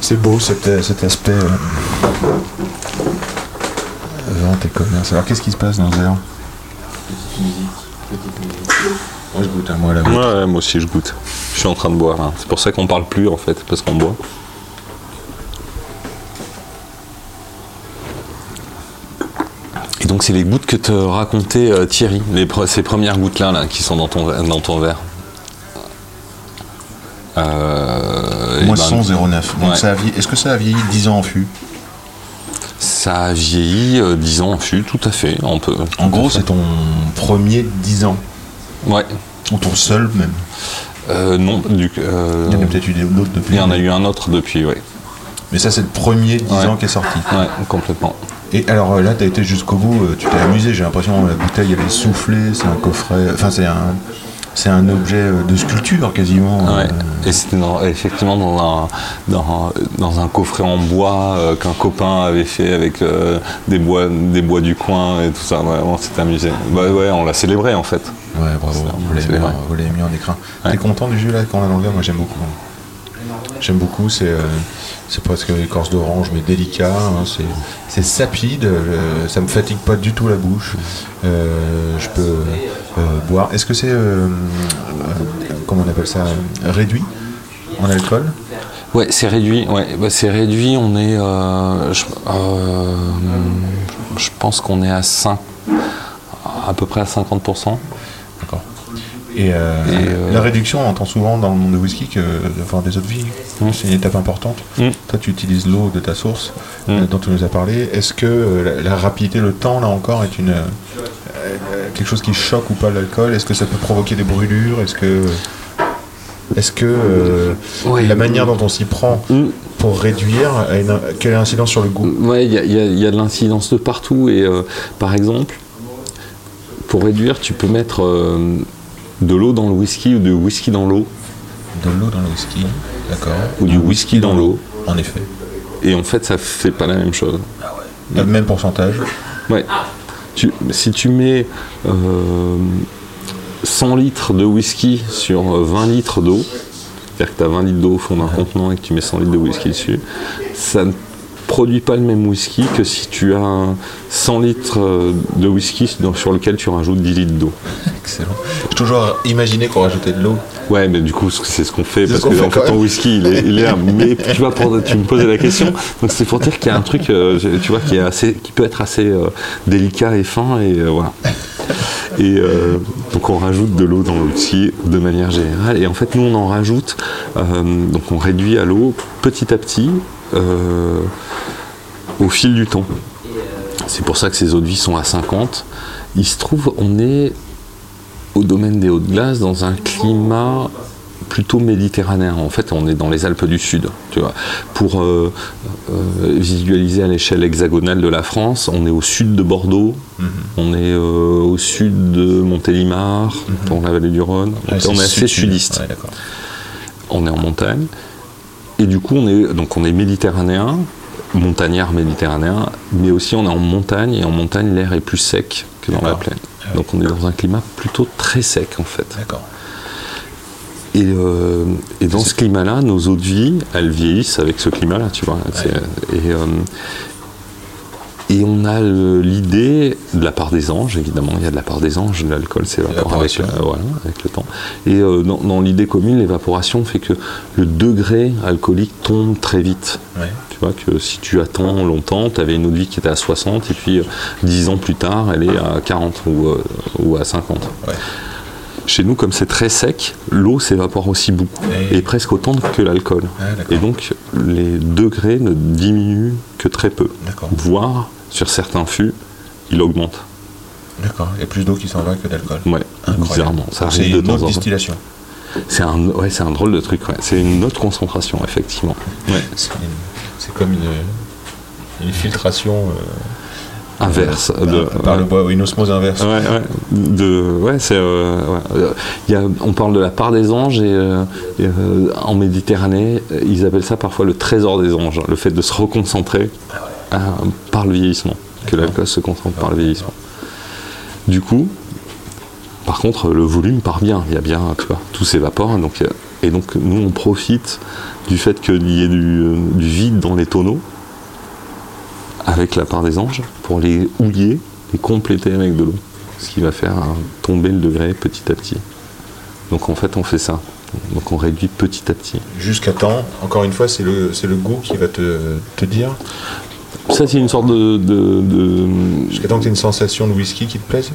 C'est beau cet, cet aspect euh, vente et commerce. Alors qu'est-ce qui se passe dans ce verre Moi je goûte à moi la Ouais, ouais, moi aussi je goûte. Je suis en train de boire. là. C'est pour ça qu'on parle plus en fait, parce qu'on boit. Et donc c'est les gouttes que te racontait euh, Thierry, les pre- ces premières gouttes là, là qui sont dans ton, dans ton verre. Euh, et Moisson ben, 09. Donc ouais. ça a vieilli- Est-ce que ça a vieilli 10 ans en fût? Ça a vieilli euh, 10 ans en fût, tout à fait. On peut. En gros, c'est ton premier 10 ans. Ouais. Ou ton seul même. Euh, non, du, euh, Il y en a peut-être eu d'autres depuis. il y en a eu un autre depuis, oui. Mais ça, c'est le premier 10 Ouais. ans qui est sorti. Ouais, complètement. Et alors euh, là, tu as été jusqu'au bout, euh, tu t'es amusé, j'ai l'impression la bouteille elle est soufflée, c'est un coffret, enfin c'est un, c'est un objet euh, de sculpture quasiment. Ouais. euh, Et c'était effectivement dans un, dans, dans un coffret en bois euh, qu'un copain avait fait avec euh, des, bois, des bois du coin et tout ça. Ouais, on amusé. Bah ouais, on l'a célébré en fait. Ouais, bravo, vous l'avez mis, mis en. Ouais. T'es content du jus là quand on l'a verre Moi j'aime beaucoup. J'aime beaucoup, c'est euh, c'est presque écorce d'orange mais délicat, hein, c'est- c'est sapide, euh, ça me fatigue pas du tout la bouche. Euh, je peux euh, boire. Est-ce que c'est, comment on appelle ça, réduit en alcool? Ouais, c'est réduit. Ouais, bah, c'est réduit. On est, je, je pense qu'on est à 5, à peu près à 50%. D'accord. Et, euh, Et, euh, la réduction, on entend souvent dans le monde de whisky que, enfin des autres vies, Mm. c'est une étape importante. Mm. Toi, tu utilises l'eau de ta source Mm. euh, dont tu nous as parlé. Est-ce que euh, la, la rapidité, le temps, là encore, est une euh, euh, quelque chose qui choque ou pas l'alcool? Est-ce que ça peut provoquer des brûlures? Est-ce que est-ce que euh, Ouais. la manière dont on s'y prend pour réduire a une, quelle incidence sur le goût? Ouais, il y a, y y de l'incidence de partout. Et euh, par exemple, pour réduire, tu peux mettre euh, de l'eau dans le whisky ou du whisky dans l'eau? De l'eau dans le whisky, d'accord. ou du whisky dans l'eau. En effet. Et en fait, ça fait pas la même chose. Le même pourcentage. Ouais. Tu- si tu mets euh, 100 litres de whisky sur euh, 20 litres d'eau, c'est-à-dire que tu as 20 litres d'eau au fond d'un contenant et que tu mets 100 litres de whisky dessus, ça ne produis pas le même whisky que si tu as un 100 litres euh, de whisky dans- sur lequel tu rajoutes 10 litres d'eau. [laughs] Excellent. J'ai toujours imaginé qu'on rajoutait de l'eau. Ouais, mais du coup, c'est ce qu'on fait parce que fait en fait, ton whisky, il est, il est là. [laughs] Mais tu vas prendre, tu me posais la question. Donc c'est pour dire qu'il y a un truc, euh, tu vois, qui est assez, qui peut être assez euh, délicat et fin et euh, voilà. Et euh, donc on rajoute de l'eau dans le whisky de manière générale. Et en fait, nous on en rajoute. euh, donc on réduit à l'eau petit à petit euh, au fil du temps. C'est pour ça que ces eaux de vie sont à 50. Il se trouve, on est au domaine des hautes glaces dans un climat plutôt méditerranéen. En fait, on est dans les Alpes du Sud. Tu vois. Pour euh, euh, visualiser à l'échelle hexagonale de la France, on est au sud de Bordeaux, on est euh, au sud de Montélimar, dans la vallée du Rhône. Donc, on est assez sudiste. Ouais. On est en montagne. Et du coup, on est, donc on est méditerranéen, montagnard méditerranéen, mais aussi on est en montagne, et en montagne, l'air est plus sec que dans la plaine. Donc on est dans un climat plutôt très sec en fait. D'accord. Et, euh, et dans ce climat-là, nos eaux de vie, elles vieillissent avec ce climat-là, tu vois. Et, euh, et on a l'idée, de la part des anges, évidemment, il y a de la part des anges, l'alcool s'évapore avec, euh, voilà, avec le temps. Et euh, dans, dans l'idée commune, l'évaporation fait que le degré alcoolique tombe très vite. Ouais. Tu vois que si tu attends longtemps, tu avais une eau de vie qui était à 60 et puis euh, 10 ans plus tard, elle est à 40 ou, euh, ou à 50. Ouais. Chez nous, comme c'est très sec, l'eau s'évapore aussi beaucoup Et- et presque autant que l'alcool. Ah, et donc les degrés ne diminuent que très peu, voire sur certains fûts, il augmente. D'accord. Il y a plus d'eau qui s'en va que d'alcool. Ouais, Incroyable. bizarrement, ça Donc, arrive C'est de une temps en autre temps. distillation. C'est un, ouais, c'est un drôle de truc. ouais. C'est une autre concentration, effectivement. Ouais. C'est comme une, une filtration euh, Inverse. par, de, par ouais. le bois, ou une osmose inverse. Ouais, ouais. De, ouais, c'est. euh, ouais. Il y a, on parle de la part des anges et, euh, et, euh, en Méditerranée, ils appellent ça parfois le trésor des anges, le fait de se reconcentrer euh, par le vieillissement, que l'alcool se concentre par le vieillissement. Du coup, par contre, le volume part bien, il y a bien, tu vois, tout s'évapore, donc, et donc nous on profite du fait qu'il y ait du, du vide dans les tonneaux avec la part des anges pour les houiller et compléter avec de l'eau. Ce qui va faire euh, tomber le degré petit à petit. Donc en fait on fait ça. Donc on réduit petit à petit. Jusqu'à temps, encore une fois, c'est le, goût qui va te, te dire. Ça c'est une sorte de... de- de- Jusqu'à temps que tu aies une sensation de whisky qui te plaise?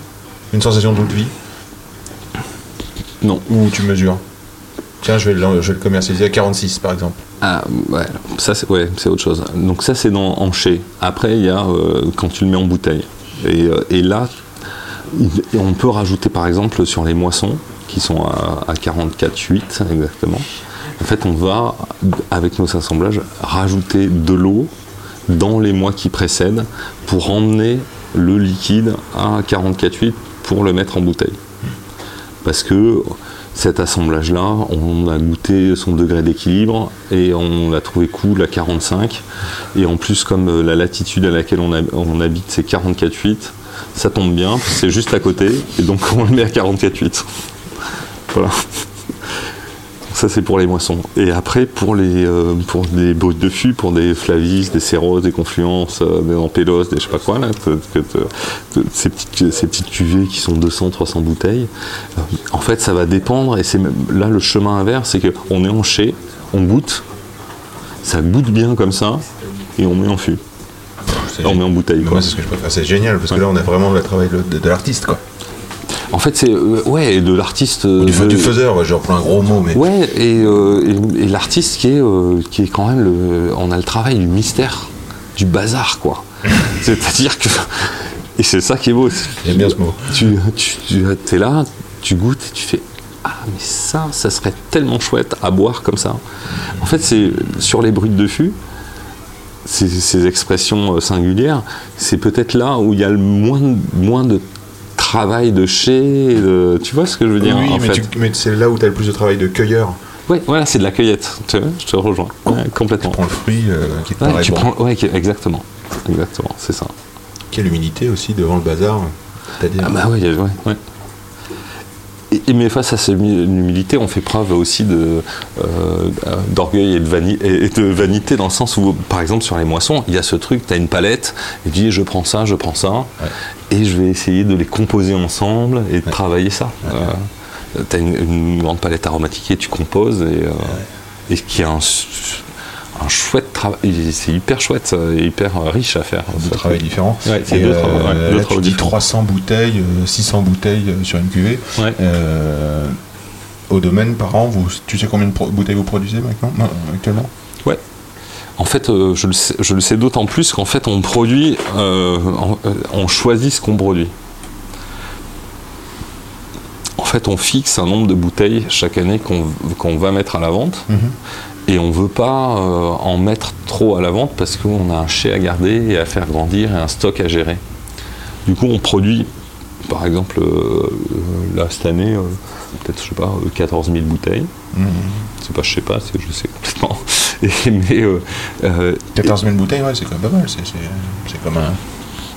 Une sensation d'eau de vie? Non. Ou tu mesures? Tiens, je vais, le, commercialiser à 46 par exemple. Ah ouais, ça c'est ouais, autre chose. Donc ça c'est dans en. Après il y a euh, quand tu le mets en bouteille. Et, euh, et là, on peut rajouter par exemple sur les moissons qui sont à, à 44,8 exactement. En fait, on va avec nos assemblages rajouter de l'eau dans les mois qui précèdent pour emmener le liquide à 44,8 pour le mettre en bouteille. Parce que cet assemblage-là, on a goûté son degré d'équilibre et on l'a trouvé cool à 45. Et en plus, comme euh, la latitude à laquelle on, hab- on habite, c'est 44,8, ça tombe bien, c'est juste à côté, et donc [laughs] on le met à 44,8. Voilà. Ça c'est pour les moissons. Et après pour les euh, pour des brutes de fût, pour des flavis, des céros, des confluences, euh, des ampélos, des je sais pas quoi là, ces petites ces petites cuvées qui sont 200 300 bouteilles. euh, en fait ça va dépendre et c'est même- là le chemin inverse, c'est que on est en chai, on goûte, ça goûte bien comme ça et on met en fût. On met en bouteille quoi. Moi, c'est ce que je préfère. C'est génial parce que là, on a vraiment le travail de, de- de l'artiste, quoi. En fait c'est euh, ouais de l'artiste Du, fa- du faiseur, ouais, je reprends un gros mot, mais. Ouais, et, euh, et- et l'artiste qui est, euh, qui est quand même le. On a le travail du mystère, du bazar, quoi. [laughs] C'est-à-dire que. Et c'est ça qui est beau. J'aime bien ce mot. Tu, tu, tu es là, tu goûtes et tu fais Ah, mais ça, ça serait tellement chouette à boire comme ça. En fait, c'est sur les brutes de fût, ces, ces expressions singulières, c'est peut-être là où il y a le moins, de- moins de travail de chez. de- tu vois ce que je veux dire oui, en mais, mais c'est là où tu as le plus de travail de cueilleur. Ouais, voilà, c'est de la cueillette. Tu vois, je te rejoins. Ouais, complètement. Tu prends le fruit euh, qui te Ouais, paraît tu bon. prends, ouais, exactement. Exactement, c'est ça. Quelle humilité aussi devant le bazar. Ah bah ouais, ouais, ouais. et- mais face à cette humi- humilité, on fait preuve aussi de, euh, d'orgueil et de, vani- et de vanité dans le sens où, par exemple, sur les moissons, il y a ce truc, tu as une palette, et tu dis je prends ça, je prends ça, et je vais essayer de les composer ensemble et de travailler ça. tu as une, une grande palette aromatique et tu composes, et, euh, et qui est un, chouette travail, c'est hyper chouette, et hyper euh, riche à faire. travail. Ouais, c'est deux euh, travaux, ouais, deux là, travaux tu dis différents. 300 bouteilles, euh, 600 bouteilles euh, sur une cuvée. Ouais. Euh, au domaine par an, vous, tu sais combien de bouteilles vous produisez maintenant, non, actuellement? Ouais. En fait, euh, je le sais, je le sais d'autant plus qu'en fait, on produit, euh, euh, on choisit ce qu'on produit. En fait, on fixe un nombre de bouteilles chaque année qu'on va mettre à la vente. Mhm. Et on ne veut pas euh, en mettre trop à la vente parce qu'on a un chai à garder et à faire grandir et un stock à gérer. Du coup, on produit, par exemple, euh, là, cette année, euh, peut-être, je sais pas, euh, 14 000 bouteilles. Mhm. C'est pas, je sais pas, c'est je sais complètement. Et, [laughs] mais euh, euh, 14 000 bouteilles, ouais, c'est quand même pas mal. C'est, comme un.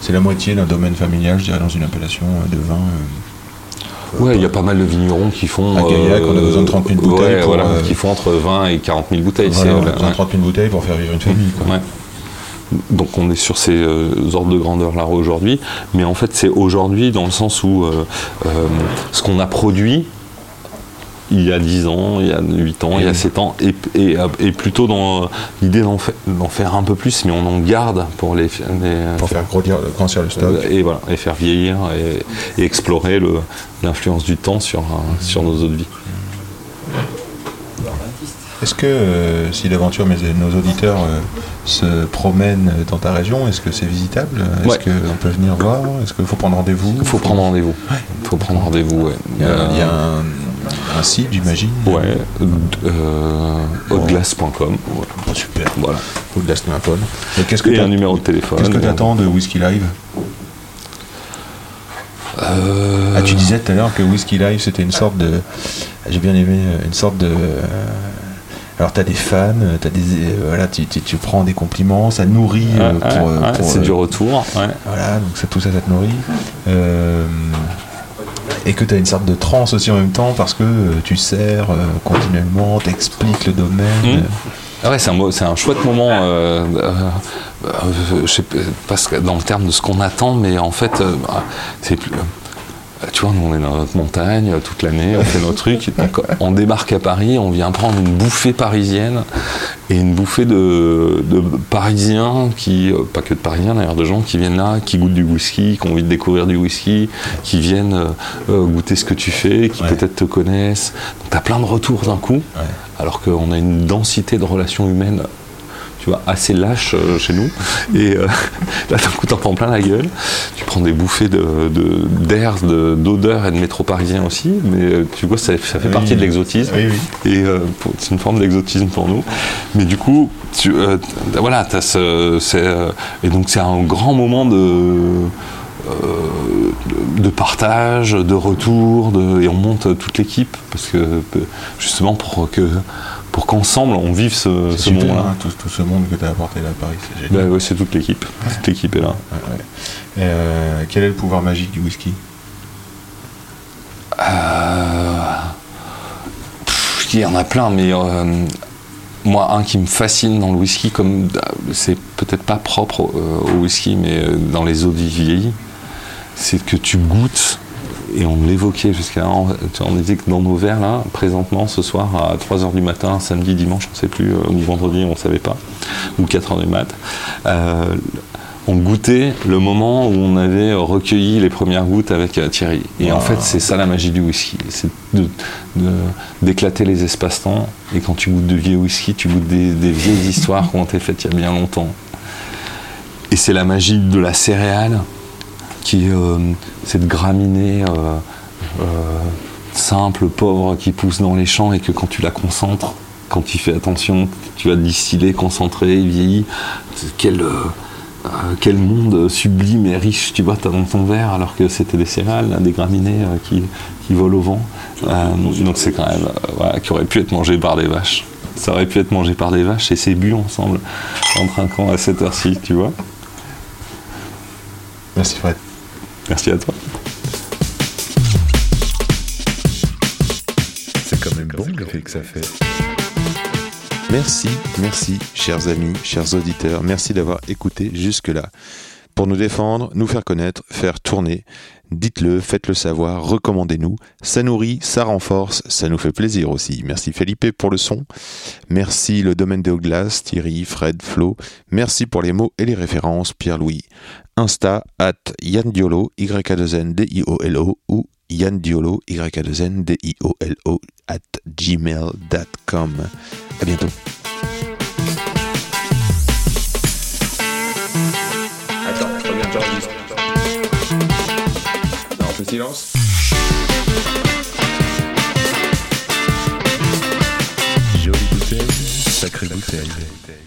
C'est la moitié d'un domaine familial, je dirais, dans une appellation euh, de vin. euh. Ouais, il y a pas mal de vignerons qui font. À Gaillac, on a besoin de 30 000 bouteilles ouais, pour, voilà, qui font entre 20 et 40 000 bouteilles. Voilà, on a besoin de ouais. 30 000 bouteilles pour faire vivre une famille. Quoi. Ouais. Donc on est sur ces ordres de grandeur là aujourd'hui, mais en fait c'est aujourd'hui dans le sens où ce qu'on a produit il y a 10 ans, il y a 8 ans, il y a 7 ans, et, et, et plutôt dans euh, l'idée d'en fa- d'en faire un peu plus, mais on en garde pour les, les- Pour faire grandir, grandir le stock. et voilà, et faire vieillir et, et explorer l'influence du temps sur, euh, sur nos eaux de vie. Est-ce que euh, si l'aventure, mais nos auditeurs euh, se promènent dans ta région, est-ce que c'est visitable? Est-ce Ouais. qu'on peut venir voir? Est-ce qu'il faut prendre rendez-vous? Il faut prendre rendez-vous. Il faut prendre rendez-vous, ouais. Il y a, il y a Euh, un, un site, j'imagine. Ouais, euh, hauteglace.com. Oh, super. Voilà. Paul. Et qu'est-ce que t'as- un numéro de téléphone. Qu'est-ce que tu attends de Whisky Live? Euh, Ah, tu disais tout à l'heure que Whisky Live c'était une sorte de. J'ai bien aimé, euh, une sorte de. euh, Alors, tu as des fans, t'as des, euh, voilà, tu, tu- tu prends des compliments, ça nourrit euh, ouais, pour. ouais, euh, ouais, pour, c'est euh, du retour. Voilà, donc ça, tout ça, ça te nourrit. Et que tu as une sorte de transe aussi en même temps parce que euh, tu sers euh, continuellement, t'expliques le domaine. Mm. Ah ouais, c'est un, mo- c'est un chouette moment. euh, euh, euh, je sais pas parce que dans le terme de ce qu'on attend, mais en fait, euh, bah, c'est plus. Euh, Tu vois, nous on est dans notre montagne euh, toute l'année, on fait nos trucs. [laughs] Donc, on débarque à Paris, on vient prendre une bouffée parisienne et une bouffée de, de Parisiens qui, euh, pas que de Parisiens d'ailleurs, de gens qui viennent là, qui goûtent du whisky, qui ont envie de découvrir du whisky, qui viennent euh, goûter ce que tu fais, qui Ouais. peut-être te connaissent. Donc tu as plein de retours d'un coup, Ouais. alors qu'on a une densité de relations humaines tu vois, assez lâche euh, chez nous. Et euh, [laughs] là, d'un coup, t'en prends plein la gueule. Tu prends des bouffées de- d'air, de, d'odeur et de métro parisien aussi. Mais euh, tu vois, ça, ça fait Oui. partie de l'exotisme. Oui, oui. Et c'est une forme d'exotisme pour nous. Mais du coup, tu, voilà, t'as ce, et donc c'est un grand moment de, de, partage, de retour, de, et on monte toute l'équipe parce que justement pour que pour qu'ensemble on vive ce, moment-là. hein, tout, tout ce monde que tu as apporté là à Paris, c'est génial. Bah ouais, c'est toute l'équipe. Toute l'équipe est là. Ouais. Euh, quel est le pouvoir magique du whisky? Euh, pff, Il y en a plein, mais euh, moi, un qui me fascine dans le whisky, comme c'est peut-être pas propre au, au whisky, mais dans les eaux vieillies, c'est que tu goûtes, et on l'évoquait jusqu'à là, on, disait que dans nos verres, là, présentement, ce soir, à 3h du matin, samedi, dimanche, on ne sait plus, euh, ou vendredi, on ne savait pas, ou 4h du mat, euh, on goûtait le moment où on avait recueilli les premières gouttes avec euh, Thierry. Et en fait, c'est ça la magie du whisky. C'est de- de- d'éclater les espaces-temps. Et quand tu goûtes de vieux whisky, tu goûtes des, des vieilles histoires qui ont été faites il y a bien longtemps. Et c'est la magie de la céréale, qui est euh, cette graminée euh, euh, simple, pauvre, qui pousse dans les champs et que quand tu la concentres, quand tu fais attention, tu vas distiller, concentrer, vieillir. Quel, euh, quel monde sublime et riche tu vois, t'as dans ton verre, alors que c'était des céréales, là, des graminées euh, qui, qui volent au vent. Euh, donc c'est quand même, voilà, qui aurait pu être mangé par des vaches. Ça aurait pu être mangé par des vaches et c'est bu ensemble, en trinquant à cette heure-ci, tu vois. Merci Fred. Merci à toi. C'est quand même bon le fait que ça fait. Merci, merci, chers amis, chers auditeurs, merci d'avoir écouté jusque-là. Pour nous défendre, nous faire connaître, faire tourner, dites-le, faites-le savoir, recommandez-nous. Ça nourrit, ça renforce, ça nous fait plaisir aussi. Merci Felipe pour le son. Merci le domaine de Glace, Thierry, Fred, Flo. Merci pour les mots et les références, Pierre-Louis. Insta at Yann Diolo, y a 2 n d i o l o ou Yann Diolo, y a 2 n d i o l o at gmail.com. À bientôt. le silence. Jolie bouteille, sacrée bouteille.